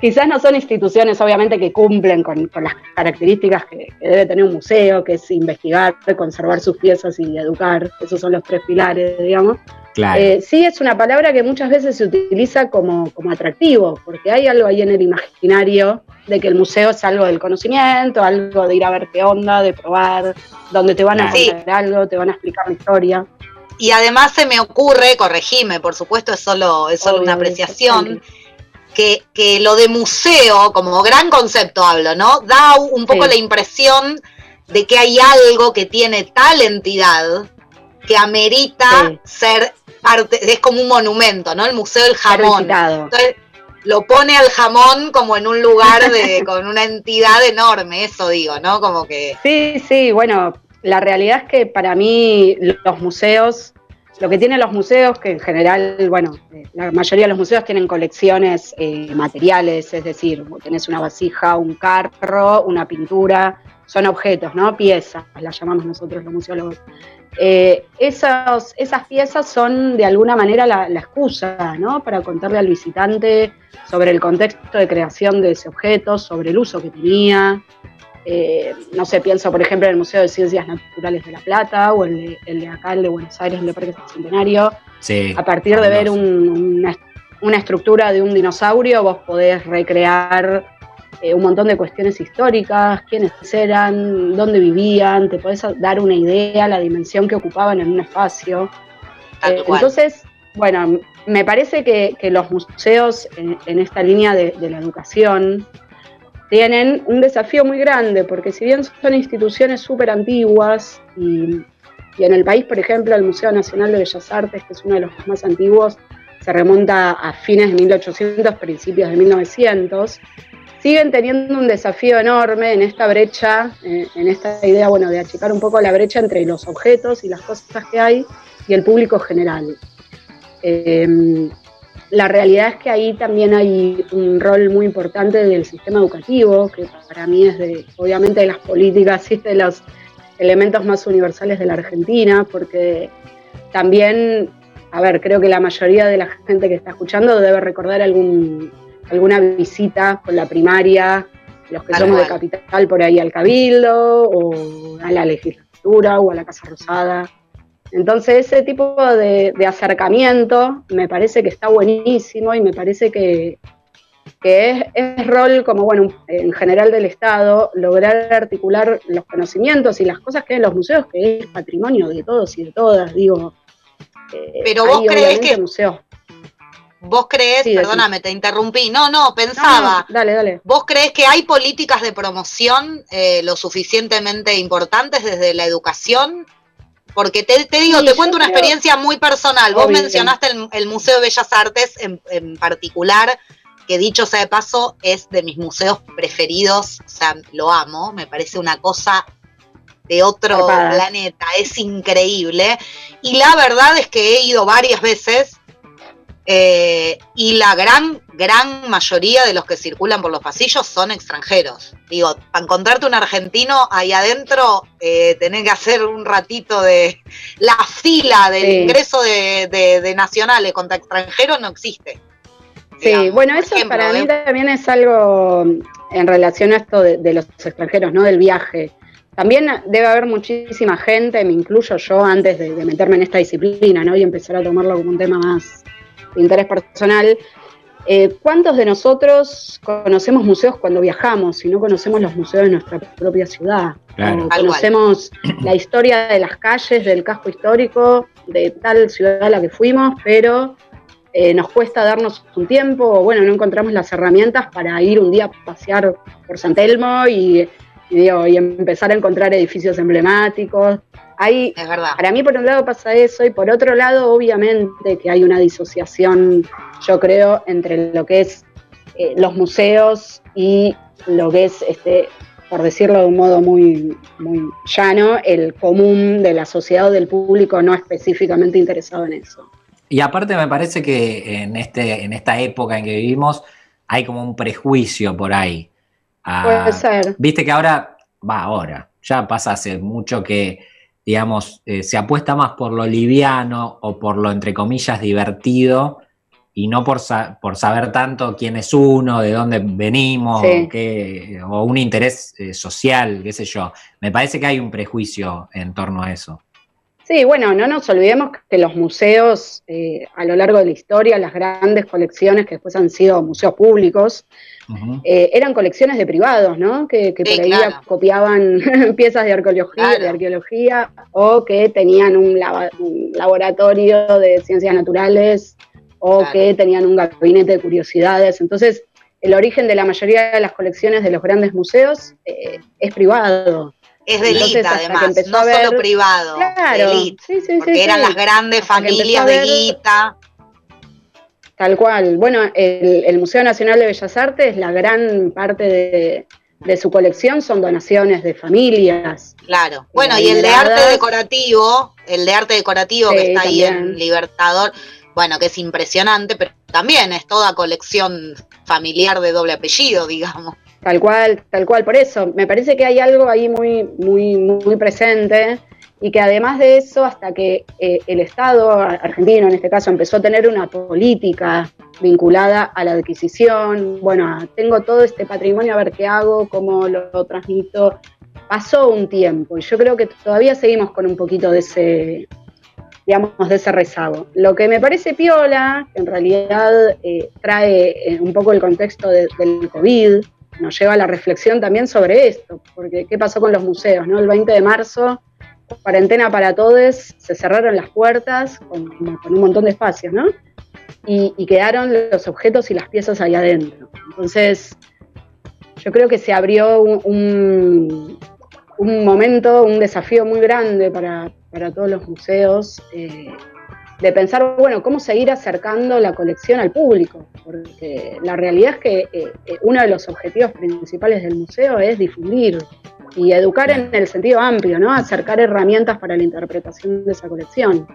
quizás no son instituciones, obviamente, que cumplen con, con las características que, que debe tener un museo, que es investigar, conservar sus piezas y educar. Esos son los tres pilares, digamos. Claro. Eh, sí es una palabra que muchas veces se utiliza como, como atractivo, porque hay algo ahí en el imaginario de que el museo es algo del conocimiento, algo de ir a ver qué onda, de probar, donde te van a Sí. contar algo, te van a explicar la historia. Y además se me ocurre, corregime, por supuesto, es solo, es solo Obvio, una apreciación, que, que lo de museo, como gran concepto hablo, ¿no? Da un poco Sí. la impresión de que hay algo que tiene tal entidad que amerita Sí. ser parte, es como un monumento, ¿no? El Museo del Jamón. Entonces, lo pone al jamón como en un lugar de, con una entidad enorme, eso digo, ¿no? Como que. Sí, sí, bueno, la realidad es que para mí los museos, lo que tienen los museos, que en general, bueno, eh, la mayoría de los museos tienen colecciones eh, materiales, es decir, tenés una vasija, un carro, una pintura, son objetos, ¿no? Piezas, las llamamos nosotros los museólogos. Eh, esos- esas piezas son de alguna manera la, la excusa, ¿no? Para contarle al visitante sobre el contexto de creación de ese objeto, sobre el uso que tenía. Eh, no sé, pienso por ejemplo en el Museo de Ciencias Naturales de La Plata o el de, el de acá, el de Buenos Aires, el de Parque Centenario. Sí. A partir de ver un- una, una estructura de un dinosaurio, vos podés recrear eh, un montón de cuestiones históricas, quiénes eran, dónde vivían, te podés dar una idea, la dimensión que ocupaban en un espacio. Eh, entonces, bueno, me parece que, que los museos en, en esta línea de, de la educación tienen un desafío muy grande, porque si bien son instituciones súper antiguas y, y en el país, por ejemplo, el Museo Nacional de Bellas Artes, que es uno de los más antiguos, se remonta a fines de 1800, principios de 1900, siguen teniendo un desafío enorme en esta brecha, eh, en esta idea, bueno, de achicar un poco la brecha entre los objetos y las cosas que hay y el público general. Eh, la realidad es que ahí también hay un rol muy importante del sistema educativo, que para mí es de, obviamente, de las políticas y de los elementos más universales de la Argentina, porque también, a ver, creo que la mayoría de la gente que está escuchando debe recordar algún, alguna visita con la primaria, los que somos de capital por ahí al Cabildo, o a la legislatura, o a la Casa Rosada. Entonces ese tipo de, de acercamiento me parece que está buenísimo y me parece que, que es, es rol como, bueno, en general del Estado, lograr articular los conocimientos y las cosas que hay en los museos, que es patrimonio de todos y de todas, digo. eh, Pero vos obviamente que- museos. Vos creés, Sí, perdóname, te interrumpí. No, no, pensaba. no, dale, dale. ¿Vos creés que hay políticas de promoción eh, lo suficientemente importantes desde la educación? Porque te, te digo, Sí, te cuento una creo- experiencia muy personal. Vos mencionaste el, el Museo de Bellas Artes en, en particular, que dicho sea de paso, es de mis museos preferidos. O sea, lo amo, me parece una cosa de otro planeta, es increíble. Y la verdad es que he ido varias veces eh, y la gran, gran mayoría de los que circulan por los pasillos son extranjeros. Digo, para encontrarte un argentino ahí adentro, eh, tenés que hacer un ratito de... La fila del Sí. ingreso de, de- de nacionales contra extranjeros no existe. Sí, digamos, bueno, eso ejemplo, para mí ¿eh? también es algo en relación a esto de, los extranjeros, ¿no? Del viaje. También debe haber muchísima gente, me incluyo yo, antes de, de meterme en esta disciplina, ¿no? Y empezar a tomarlo como un tema más interés personal. Eh, ¿Cuántos de nosotros conocemos museos cuando viajamos y no conocemos los museos de nuestra propia ciudad? Claro. Conocemos la historia de las calles, del casco histórico, de tal ciudad a la que fuimos, pero eh, nos cuesta darnos un tiempo, o bueno, no encontramos las herramientas para ir un día a pasear por San Telmo y, y digo, y empezar a encontrar edificios emblemáticos. Hay, Es verdad. para mí, por un lado pasa eso, y por otro lado, obviamente, que hay una disociación, yo creo, entre lo que es eh, los museos y lo que es, este, por decirlo de un modo muy, muy llano, el común de la sociedad o del público no específicamente interesado en eso. Y aparte me parece que en, este, en esta época en que vivimos hay como un prejuicio por ahí. Ah, Puede ser. Viste que ahora, va ahora, ya pasa hace mucho que, digamos, eh, se apuesta más por lo liviano o por lo, entre comillas, divertido y no por, sa- por saber tanto quién es uno, de dónde venimos, Sí. o, qué- o un interés eh, social, qué sé yo. Me parece que hay un prejuicio en torno a eso. Sí, bueno, no nos olvidemos que los museos eh, a lo largo de la historia, las grandes colecciones que después han sido museos públicos, Eh, eran colecciones de privados, ¿no? Que, que Sí, por ahí claro. copiaban piezas de arqueología, Claro. de arqueología o que tenían un, lava- un laboratorio de ciencias naturales o Claro. que tenían un gabinete de curiosidades. Entonces, el origen de la mayoría de las colecciones de los grandes museos eh, es privado. Es de que además, no ver- solo privado, Claro, de élite, sí, sí, porque sí, eran sí. las grandes familias de ver- guita. Tal cual. Bueno, el, el Museo Nacional de Bellas Artes, la gran parte de, de su colección son donaciones de familias. Claro. Bueno, y el de arte decorativo, el de arte decorativo que está ahí en Libertador, bueno, que es impresionante, pero también es toda colección familiar de doble apellido, digamos. Tal cual, tal cual. Por eso, me parece que hay algo ahí muy, muy, muy presente y que además de eso, hasta que eh, el Estado argentino, en este caso, empezó a tener una política vinculada a la adquisición, bueno, tengo todo este patrimonio, a ver qué hago, cómo lo, transmito. Pasó un tiempo y yo creo que todavía seguimos con un poquito de ese, digamos, de ese rezago. Lo que me parece piola, que en realidad eh, trae eh, un poco el contexto de- del COVID, nos lleva a la reflexión también sobre esto, porque qué pasó con los museos, ¿no? El 20 de marzo, cuarentena para todos, se cerraron las puertas con, con un montón de espacios, ¿no? Y, y quedaron los objetos y las piezas ahí adentro. Entonces, yo creo que se abrió un, un- un momento, un desafío muy grande para, para todos los museos, eh, de pensar, bueno, cómo seguir acercando la colección al público, porque la realidad es que eh, eh, uno de los objetivos principales del museo es difundir y educar en el sentido amplio, ¿no? Acercar herramientas para la interpretación de esa colección.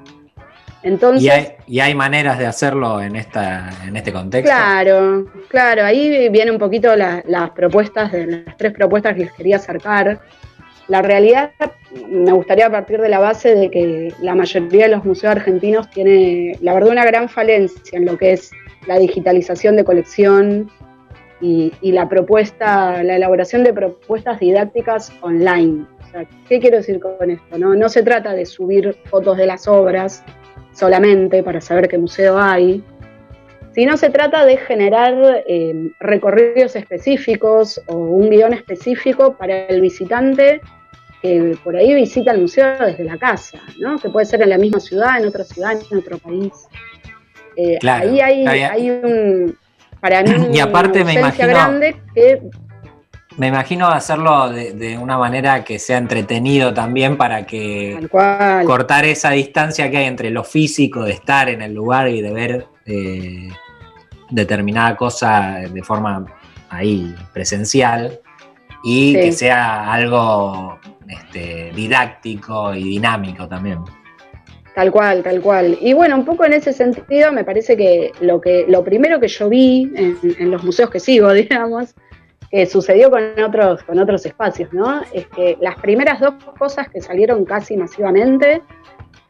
Entonces, ¿Y hay, y hay maneras de hacerlo en, esta, en este contexto? Claro, claro, ahí viene un poquito la- las propuestas, de las tres propuestas que les quería acercar. La realidad, me gustaría partir de la base de que la mayoría de los museos argentinos tiene, la verdad, una gran falencia en lo que es la digitalización de colección y, y la propuesta, la elaboración de propuestas didácticas online. O sea, ¿Qué quiero decir con esto? No, no se trata de subir fotos de las obras solamente para saber qué museo hay, sino se trata de generar eh, recorridos específicos o un guion específico para el visitante que por ahí visita el museo desde la casa, ¿no? que puede ser en la misma ciudad, en otra ciudad, en otro país. Eh, Claro, ahí hay, hay un, para mí, Y aparte me imagino- grande que Me imagino hacerlo de, de una manera que sea entretenido también para que cortar esa distancia que hay entre lo físico de estar en el lugar y de ver eh, determinada cosa de forma ahí presencial y Sí. que sea algo este, didáctico y dinámico también. Tal cual, tal cual. Y bueno, un poco en ese sentido, me parece que lo que lo primero que yo vi en, los museos que sigo, digamos, que sucedió con otros, con otros espacios, ¿no? Es que las primeras dos cosas que salieron casi masivamente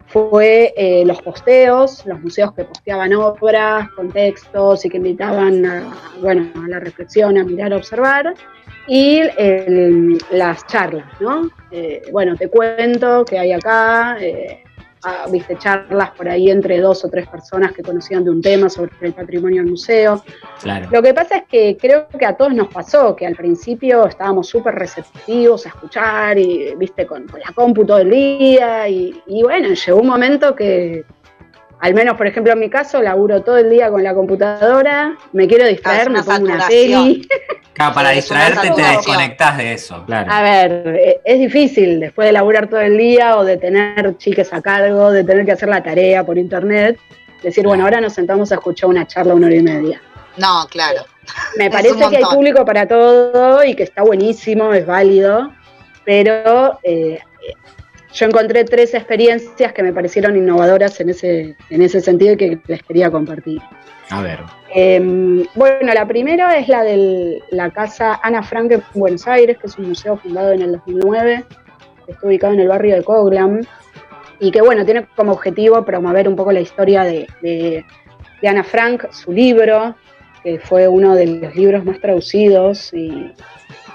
fue eh, los posteos, los museos que posteaban obras, contextos y que invitaban a, bueno, a la reflexión, a mirar, a observar, y las charlas, ¿no? Eh, bueno, te cuento que hay acá, eh, ah, viste charlas por ahí entre dos o tres personas que conocían de un tema sobre el patrimonio del museo. Claro. Lo que pasa es que creo que a todos nos pasó, que al principio estábamos súper receptivos a escuchar y, viste, con, con la compu todo el día y, y bueno, llegó un momento que, al menos por ejemplo en mi caso, laburo todo el día con la computadora, me quiero distraer, una me pongo una peli. Claro, para distraerte te desconectás de eso, claro. A ver, eh, es difícil después de laburar todo el día o de tener chiques a cargo, de tener que hacer la tarea por internet, decir, bueno, ahora nos sentamos a escuchar una charla una hora y media. No, claro. Me parece que hay público para todo y que está buenísimo, es válido, pero eh, yo encontré tres experiencias que me parecieron innovadoras en ese, en ese sentido y que les quería compartir. A ver. Eh, bueno, la primera es la de la casa Ana Frank en Buenos Aires, que es un museo fundado en el 2009, que está ubicado en el barrio de Coglam, y que bueno, tiene como objetivo promover un poco la historia de, de- de Ana Frank, su libro, que fue uno de los libros más traducidos y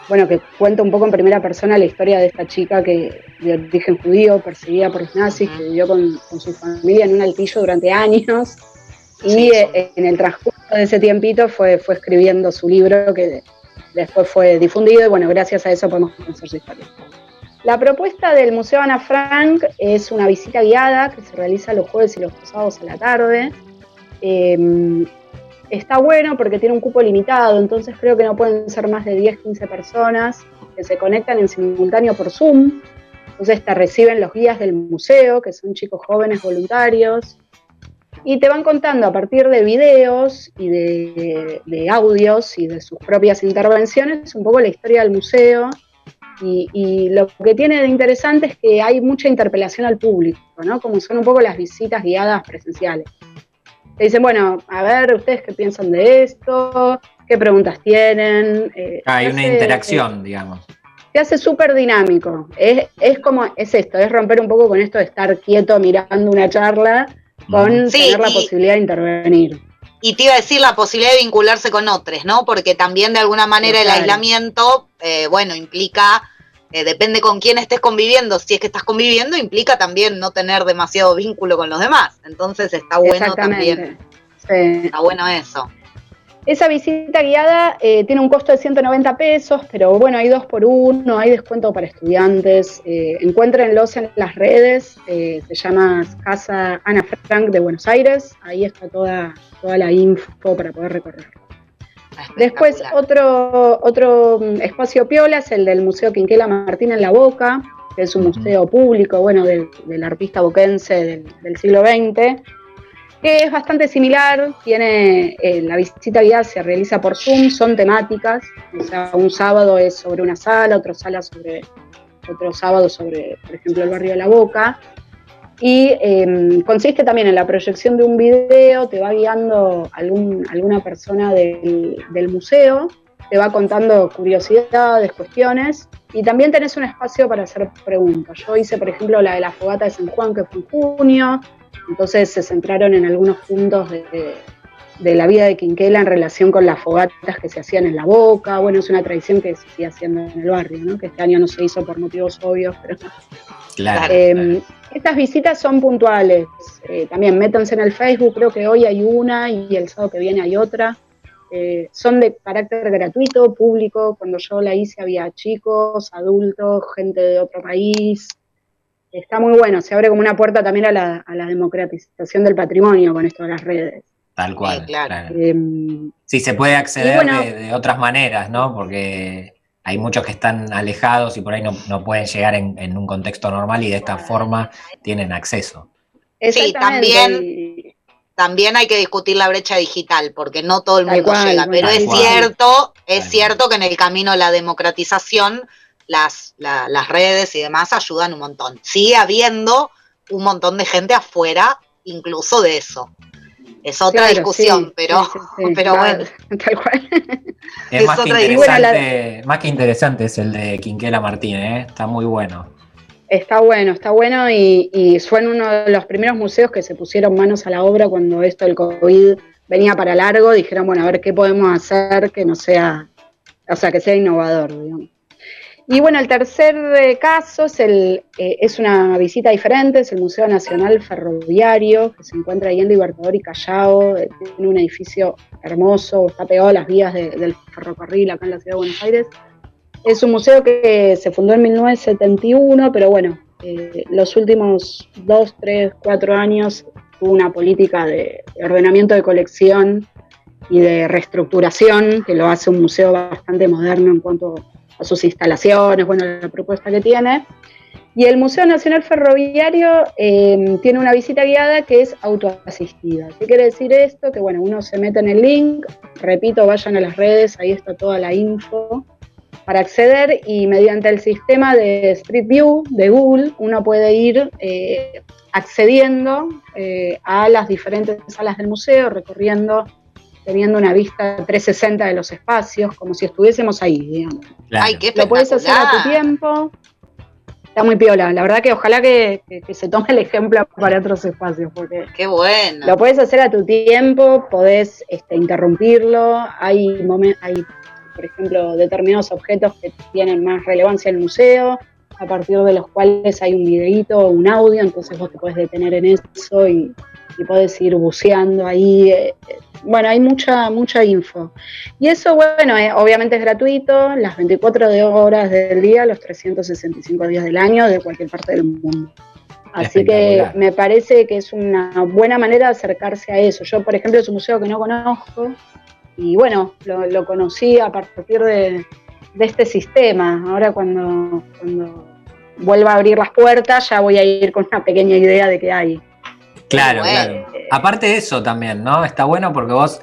bueno, que cuenta un poco en primera persona la historia de esta chica que de origen judío, perseguida por los nazis, que vivió con, con su familia en un altillo durante años. Y eh, en el transcurso de ese tiempito fue, fue escribiendo su libro que después fue difundido y bueno, gracias a eso podemos conocer su historia. La propuesta del Museo Ana Frank es una visita guiada que se realiza los jueves y los sábados a la tarde. Eh, está bueno porque tiene un cupo limitado, entonces creo que no pueden ser más de 10, 15 personas que se conectan en simultáneo por Zoom. Entonces te reciben los guías del museo, que son chicos jóvenes voluntarios, y te van contando a partir de videos y de, audios y de sus propias intervenciones un poco la historia del museo. Y, y lo que tiene de interesante es que hay mucha interpelación al público, ¿no? Como son un poco las visitas guiadas presenciales. Te dicen, bueno, a ver, ¿ustedes qué piensan de esto? ¿Qué preguntas tienen? Eh, Ah, hay una hace, interacción, digamos. eh, se hace súper dinámico. Es, es como, es esto, es romper un poco con esto de estar quieto mirando una charla con Sí, tener la y- posibilidad de intervenir. Y te iba a decir la posibilidad de vincularse con otros, ¿no? Porque también de alguna manera el aislamiento, eh, bueno, implica, eh, depende con quién estés conviviendo, si es que estás conviviendo, implica también no tener demasiado vínculo con los demás. Entonces está bueno también, Sí. está bueno eso. Esa visita guiada eh, tiene un costo de 190 pesos, pero bueno, hay dos por uno, hay descuento para estudiantes. Eh, encuéntrenlos en las redes, eh, se llama Casa Ana Frank de Buenos Aires, ahí está toda, toda la info para poder recorrer. Después otro, otro mm, espacio piola es el del Museo Quinquela Martín en La Boca, que es un museo público, bueno, del, del artista boquense del, del siglo XX, que es bastante similar, tiene eh, la visita guiada se realiza por Zoom, son temáticas, o sea, un sábado es sobre una sala, otro sala sobre otro sábado sobre, por ejemplo, el barrio de La Boca, y eh, consiste también en la proyección de un video, te va guiando algún, alguna persona del, del museo, te va contando curiosidades, cuestiones, y también tenés un espacio para hacer preguntas. Yo hice, por ejemplo, la de la fogata de San Juan, que fue en junio, entonces se centraron en algunos puntos de- de la vida de Quinquela en relación con las fogatas que se hacían en la boca. Bueno, es una tradición que se sigue haciendo en el barrio, ¿no? que este año no se hizo por motivos obvios, pero Claro. eh, Estas visitas son puntuales. Eh, también métanse en el Facebook, creo que hoy hay una y el sábado que viene hay otra. Eh, son de carácter gratuito, público. Cuando yo la hice había chicos, adultos, gente de otro país. Está muy bueno, se abre como una puerta también a la, a la democratización del patrimonio con esto de las redes. Tal cual. claro. Em, Sí, se puede acceder bueno- de, de otras maneras, ¿no? Porque hay muchos que están alejados y por ahí no, no pueden llegar en, en un contexto normal y de esta forma tienen acceso. Sí, también, también hay que discutir la brecha digital, porque no todo el mundo cual, llega. Pero es cual. cierto, es cierto que en el camino a la democratización, las, la- las redes y demás ayudan un montón. Sigue habiendo un montón de gente afuera, incluso de eso. Es otra Claro, discusión, sí, pero, sí, sí, sí, pero claro, bueno. Tal cual. Es, Es más, que otra interesante, más que interesante es el de Quinquela Martínez, ¿eh? está muy bueno. Está bueno, está bueno y, y fue uno de los primeros museos que se pusieron manos a la obra cuando esto del COVID venía para largo. Dijeron, bueno, a ver qué podemos hacer que no sea, o sea, que sea innovador, digamos. Y bueno, el tercer eh, caso es, el, eh, es una visita diferente, es el Museo Nacional Ferroviario, que se encuentra ahí en Libertador y Callao, eh, tiene un edificio hermoso, está pegado a las vías de- del ferrocarril acá en la ciudad de Buenos Aires. Es un museo que se fundó en 1971, pero bueno, eh, los últimos dos, tres, cuatro años tuvo una política de ordenamiento de colección y de reestructuración que lo hace un museo bastante moderno en cuanto a sus instalaciones, bueno, la propuesta que tiene. Y el Museo Nacional Ferroviario eh, tiene una visita guiada que es autoasistida. ¿Qué quiere decir esto? Que bueno, uno se mete en el link, repito, vayan a las redes, ahí está toda la info para acceder y mediante el sistema de Street View de Google uno puede ir eh, accediendo eh, a las diferentes salas del museo, recorriendo, teniendo una vista 360 de los espacios, como si estuviésemos ahí, digamos. Ay, qué Lo puedes hacer a tu tiempo. Está muy piola. La verdad que ojalá que, que- que se tome el ejemplo para otros espacios, porque Qué bueno. lo puedes hacer a tu tiempo, podés este, interrumpirlo. Hay, momen- hay, por ejemplo, determinados objetos que tienen más relevancia en el museo, a partir de los cuales hay un videíto o un audio, entonces vos te podés detener en eso y, y podés ir buceando ahí. eh, Bueno, hay mucha, mucha info. Y eso, bueno, eh, obviamente es gratuito, las 24 de horas del día, los 365 días del año, de cualquier parte del mundo. Así que me parece que es una buena manera de acercarse a eso. Yo, por ejemplo, es un museo que no conozco y bueno, lo, lo conocí a partir de, de este sistema. Ahora cuando, cuando vuelva a abrir las puertas ya voy a ir con una pequeña idea de qué hay. Claro, Bueno. claro. Aparte de eso también, ¿no? Está bueno porque vos,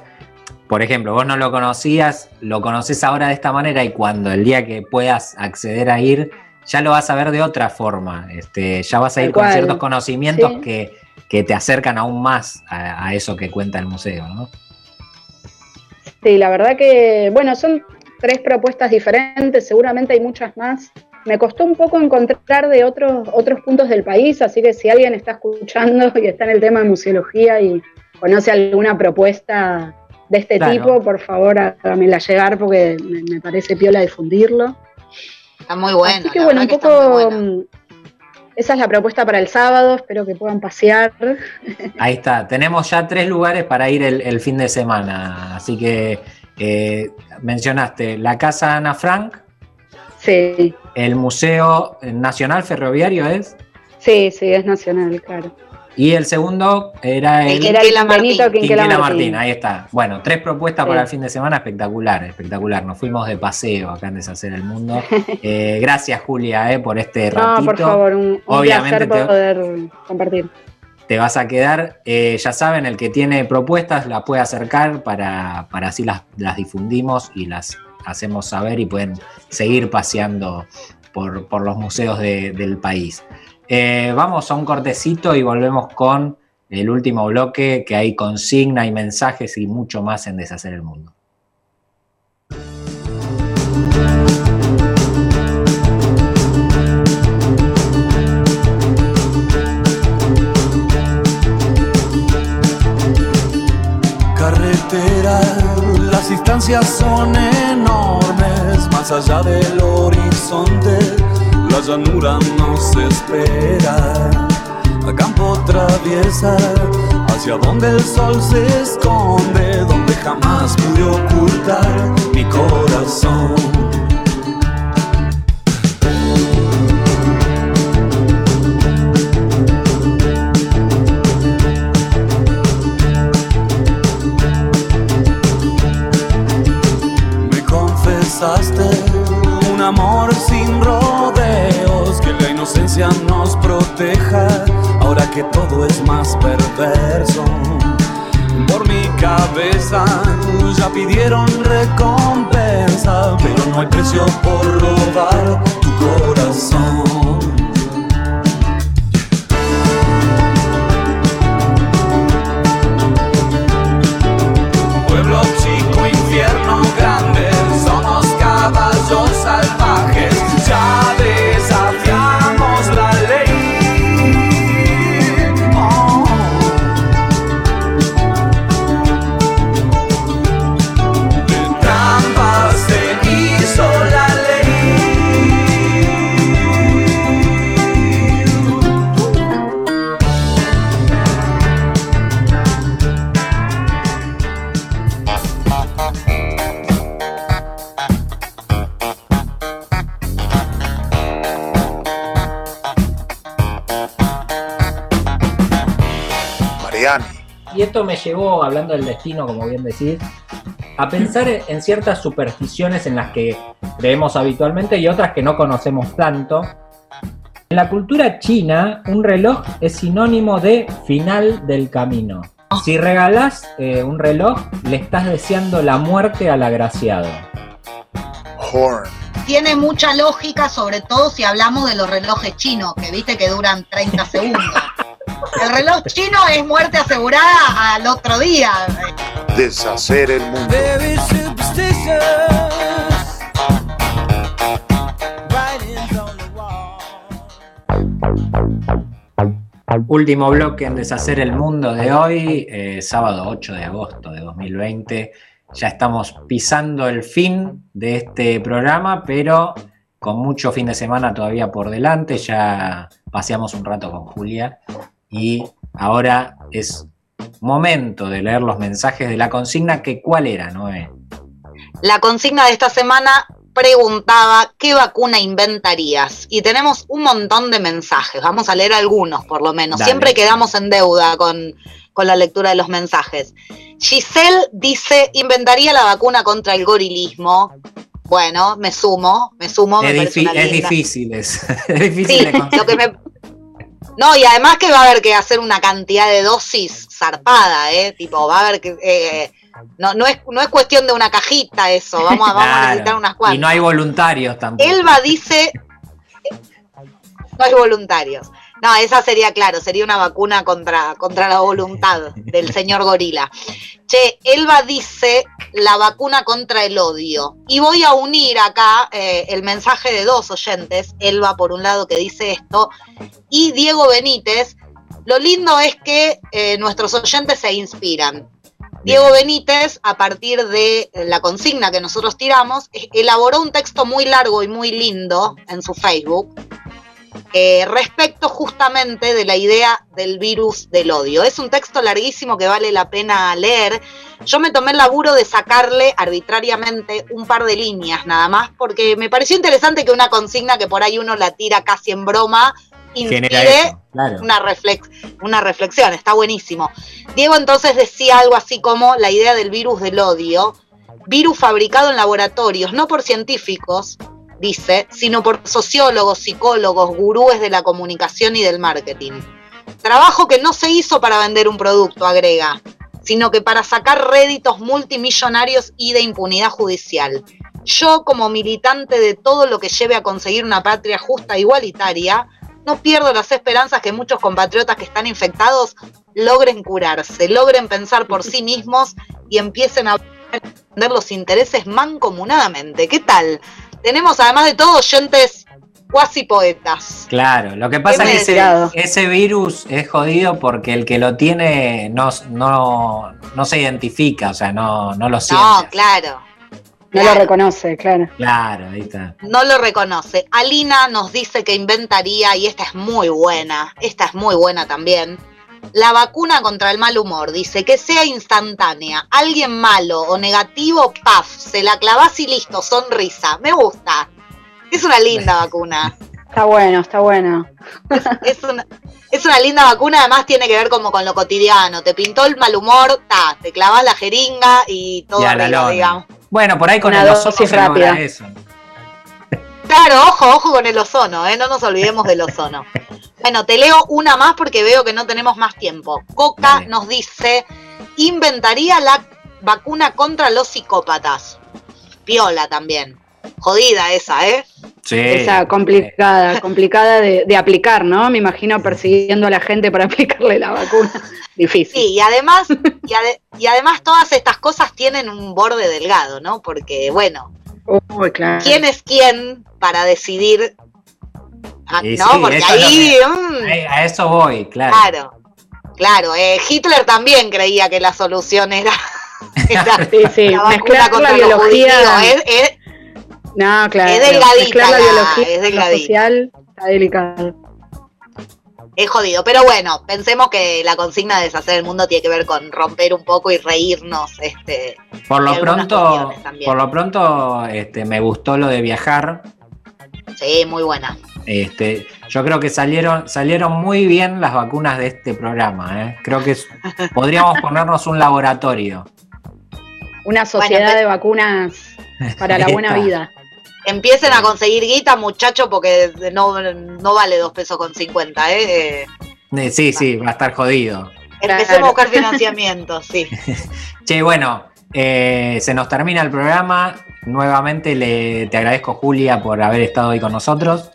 por ejemplo, vos no lo conocías, lo conoces ahora de esta manera y cuando el día que puedas acceder a ir, ya lo vas a ver de otra forma. Este, ya vas a ir con ciertos conocimientos Sí. que, que te acercan aún más a, a eso que cuenta el museo, ¿no? Sí, la verdad que, bueno, son tres propuestas diferentes, seguramente hay muchas más. Me costó un poco encontrar de otros, otros puntos del país, así que si alguien está escuchando y está en el tema de museología y conoce alguna propuesta de este Claro. tipo, por favor hágamela llegar porque me, me parece piola difundirlo. Está muy bueno. así que la bueno, un poco... mm, Esa es la propuesta para el sábado, espero que puedan pasear. Ahí está. Tenemos ya tres lugares para ir el, el fin de semana. Así que eh, mencionaste la Casa Ana Frank, Sí, el Museo Nacional Ferroviario es, sí, sí, es nacional, claro. y el segundo era el Era el Quinquela Martín. Quinquela Martín. Martín. Ahí está. Bueno, tres propuestas Sí. para el fin de semana, espectacular, espectacular. Nos fuimos de paseo acá en Deshacer el Mundo. Eh, gracias, Julia, eh, por este ratito. No, por favor, un, un Obviamente placer te- poder compartir. te vas a quedar. Eh, ya saben, el que tiene propuestas las puede acercar para, para así las, las difundimos y las hacemos saber y pueden seguir paseando por, por los museos de- del país. Eh, vamos a un cortecito y volvemos con el último bloque, que hay consigna y mensajes y mucho más en Deshacer el Mundo. Las distancias son enormes, más allá del horizonte, la llanura nos espera. A campo traviesa, hacia donde el sol se esconde, donde jamás pude ocultar mi corazón. Que todo es más perverso. Por mi cabeza ya pidieron recompensa, pero no hay precio por robar tu corazón. Esto me llevó, hablando del destino, como bien decís, a pensar en ciertas supersticiones en las que creemos habitualmente y otras que no conocemos tanto. En la cultura china, un reloj es sinónimo de final del camino. Si regalás eh, un reloj, le estás deseando la muerte al agraciado. Horn. Tiene mucha lógica, sobre todo si hablamos de los relojes chinos, que viste que duran 30 segundos. El reloj chino es muerte asegurada al otro día. Deshacer el mundo. Último bloque en Deshacer el Mundo de hoy, eh, sábado 8 de agosto de 2020. Ya estamos pisando el fin de este programa, pero con mucho fin de semana todavía por delante. Ya paseamos un rato con Julia y ahora es momento de leer los mensajes de la consigna. Que, ¿Cuál era, Noé? La consigna de esta semana preguntaba qué vacuna inventarías. Y tenemos un montón de mensajes. Vamos a leer algunos, por lo menos. Dale. Siempre quedamos en deuda con, con la lectura de los mensajes. Giselle dice, inventaría la vacuna contra el gorilismo. Bueno, me sumo, me sumo. me es, es linda- difícil es difícil Sí, de conseguir. lo que me... No, y además que va a haber que hacer una cantidad de dosis zarpada, ¿eh? Tipo, va a haber que... eh, no, no, es, no es cuestión de una cajita eso, vamos a, vamos a Claro. necesitar unas cuantas. Y no hay voluntarios tampoco. Elba dice. No hay voluntarios. No, esa sería claro, sería una vacuna contra, contra la voluntad del señor gorila. Che, Elba dice la vacuna contra el odio. Y voy a unir acá eh, el mensaje de dos oyentes, Elba por un lado que dice esto, y Diego Benítez. Lo lindo es que eh, nuestros oyentes se inspiran. Diego Benítez, a partir de la consigna que nosotros tiramos, elaboró un texto muy largo y muy lindo en su Facebook eh, respecto justamente de la idea del virus del odio. Es un texto larguísimo que vale la pena leer. Yo me tomé el laburo de sacarle arbitrariamente un par de líneas nada más, porque me pareció interesante que una consigna que por ahí uno la tira casi en broma inspire eso, claro. una, reflex- una reflexión, está buenísimo. Diego entonces decía algo así como la idea del virus del odio, virus fabricado en laboratorios, no por científicos, dice, sino por sociólogos, psicólogos, gurúes de la comunicación y del marketing. Trabajo que no se hizo para vender un producto, agrega, sino que para sacar réditos multimillonarios y de impunidad judicial. Yo, como militante de todo lo que lleve a conseguir una patria justa e igualitaria, no pierdo las esperanzas que muchos compatriotas que están infectados logren curarse, logren pensar por sí mismos y empiecen a entender los intereses mancomunadamente. ¿Qué tal? Tenemos además de todo oyentes cuasi poetas. Claro, lo que pasa ¿Qué es que ese virus es jodido porque el que lo tiene no, no, no se identifica, o sea, no, no lo siente. No, claro. No lo reconoce, claro. Claro, ahí está. no lo reconoce. Alina nos dice que inventaría, y esta es muy buena, esta es muy buena también, la vacuna contra el mal humor. Dice que sea instantánea. Alguien malo o negativo, paf, se la clavás y listo, sonrisa. Me gusta. Es una linda vacuna. Está bueno, está bueno. Es una, es una linda vacuna, además tiene que ver como con lo cotidiano. Te pintó el mal humor, ta, te clavas la jeringa y todo arriba, digamos. Bueno, por ahí con Una el ozono dosis se logra rápida. eso. Claro, ojo, ojo con el ozono, ¿eh? no nos olvidemos del ozono. Bueno, te leo una más porque veo que no tenemos más tiempo. Coca Dale. nos dice, inventaría la vacuna contra los psicópatas. Piola también. Jodida esa, ¿eh? Sí. Esa complicada, complicada de, de aplicar, ¿no? Me imagino persiguiendo a la gente para aplicarle la vacuna. Difícil. Sí, y además, y, ade- y además todas estas cosas tienen un borde delgado, ¿no? Porque, bueno, Uy, claro. ¿quién es quién para decidir? Ah, Y no, sí, porque eso es lo ahí... que- mm, A eso voy, claro. Claro, claro. eh, Hitler también creía que la solución era, era Sí, sí, la vacuna mezclar la contra los biología. Es, es- No, claro. Es delgadita Mezclar la, la- biología es delgadita. social está delicado. es jodido. Pero bueno, pensemos que la consigna de deshacer el mundo tiene que ver con romper un poco y reírnos. Este, Por lo pronto, por lo pronto, este, me gustó lo de viajar. sí, muy buena. Este, yo creo que salieron, salieron muy bien las vacunas de este programa. ¿eh? Creo que es- podríamos ponernos un laboratorio. Una sociedad de vacunas para la buena vida. Empiecen a conseguir guita, muchachos, porque no, no vale dos pesos con 50, ¿eh? Eh, Sí, sí, va a estar jodido. Empecemos Claro. a buscar financiamiento, sí. Che, bueno, eh, se nos termina el programa. Nuevamente le, te agradezco, Julia, por haber estado hoy con nosotros.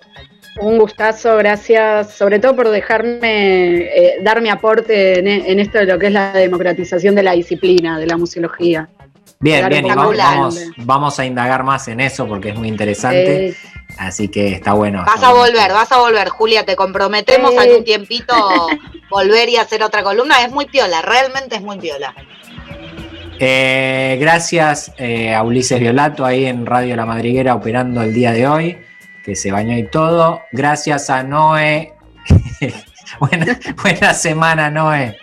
Un gustazo, gracias, sobre todo por dejarme eh, dar mi aporte en, en esto de lo que es la democratización de la disciplina, de la museología. Bien, bien, y vamos, vamos, vamos a indagar más en eso porque es muy interesante. Eh, Así que está bueno. Vas está a volver, vas a volver, Julia, te comprometemos Eh. algún tiempito volver y hacer otra columna. Es muy piola, realmente es muy piola. Eh, gracias eh, a Ulises Violato ahí en Radio La Madriguera operando el día de hoy, que se bañó y todo. Gracias a Noé. buena, buena semana, Noé.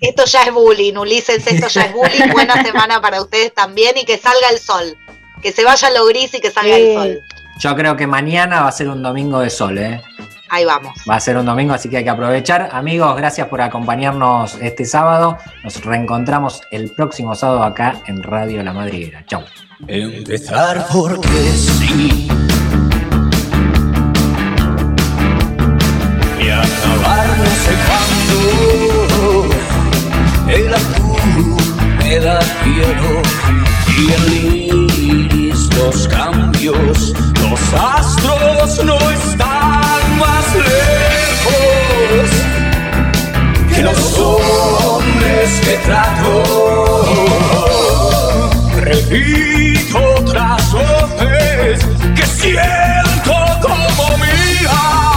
Esto ya es bullying, Ulises, esto ya es bullying. Buena semana para ustedes también y que salga el sol. Que se vaya lo gris y que salga Sí. el sol. Yo creo que mañana va a ser un domingo de sol, ¿eh? Ahí vamos. Va a ser un domingo, así que hay que aprovechar. Amigos, gracias por acompañarnos este sábado. Nos reencontramos el próximo sábado acá en Radio La Madriguera. Chau. Empezar porque sí. Acabar no sé cuándo. El azul me da cielo y el iris los cambios. Los astros no están más lejos que los hombres que trato. Repito otras voces que siento como mías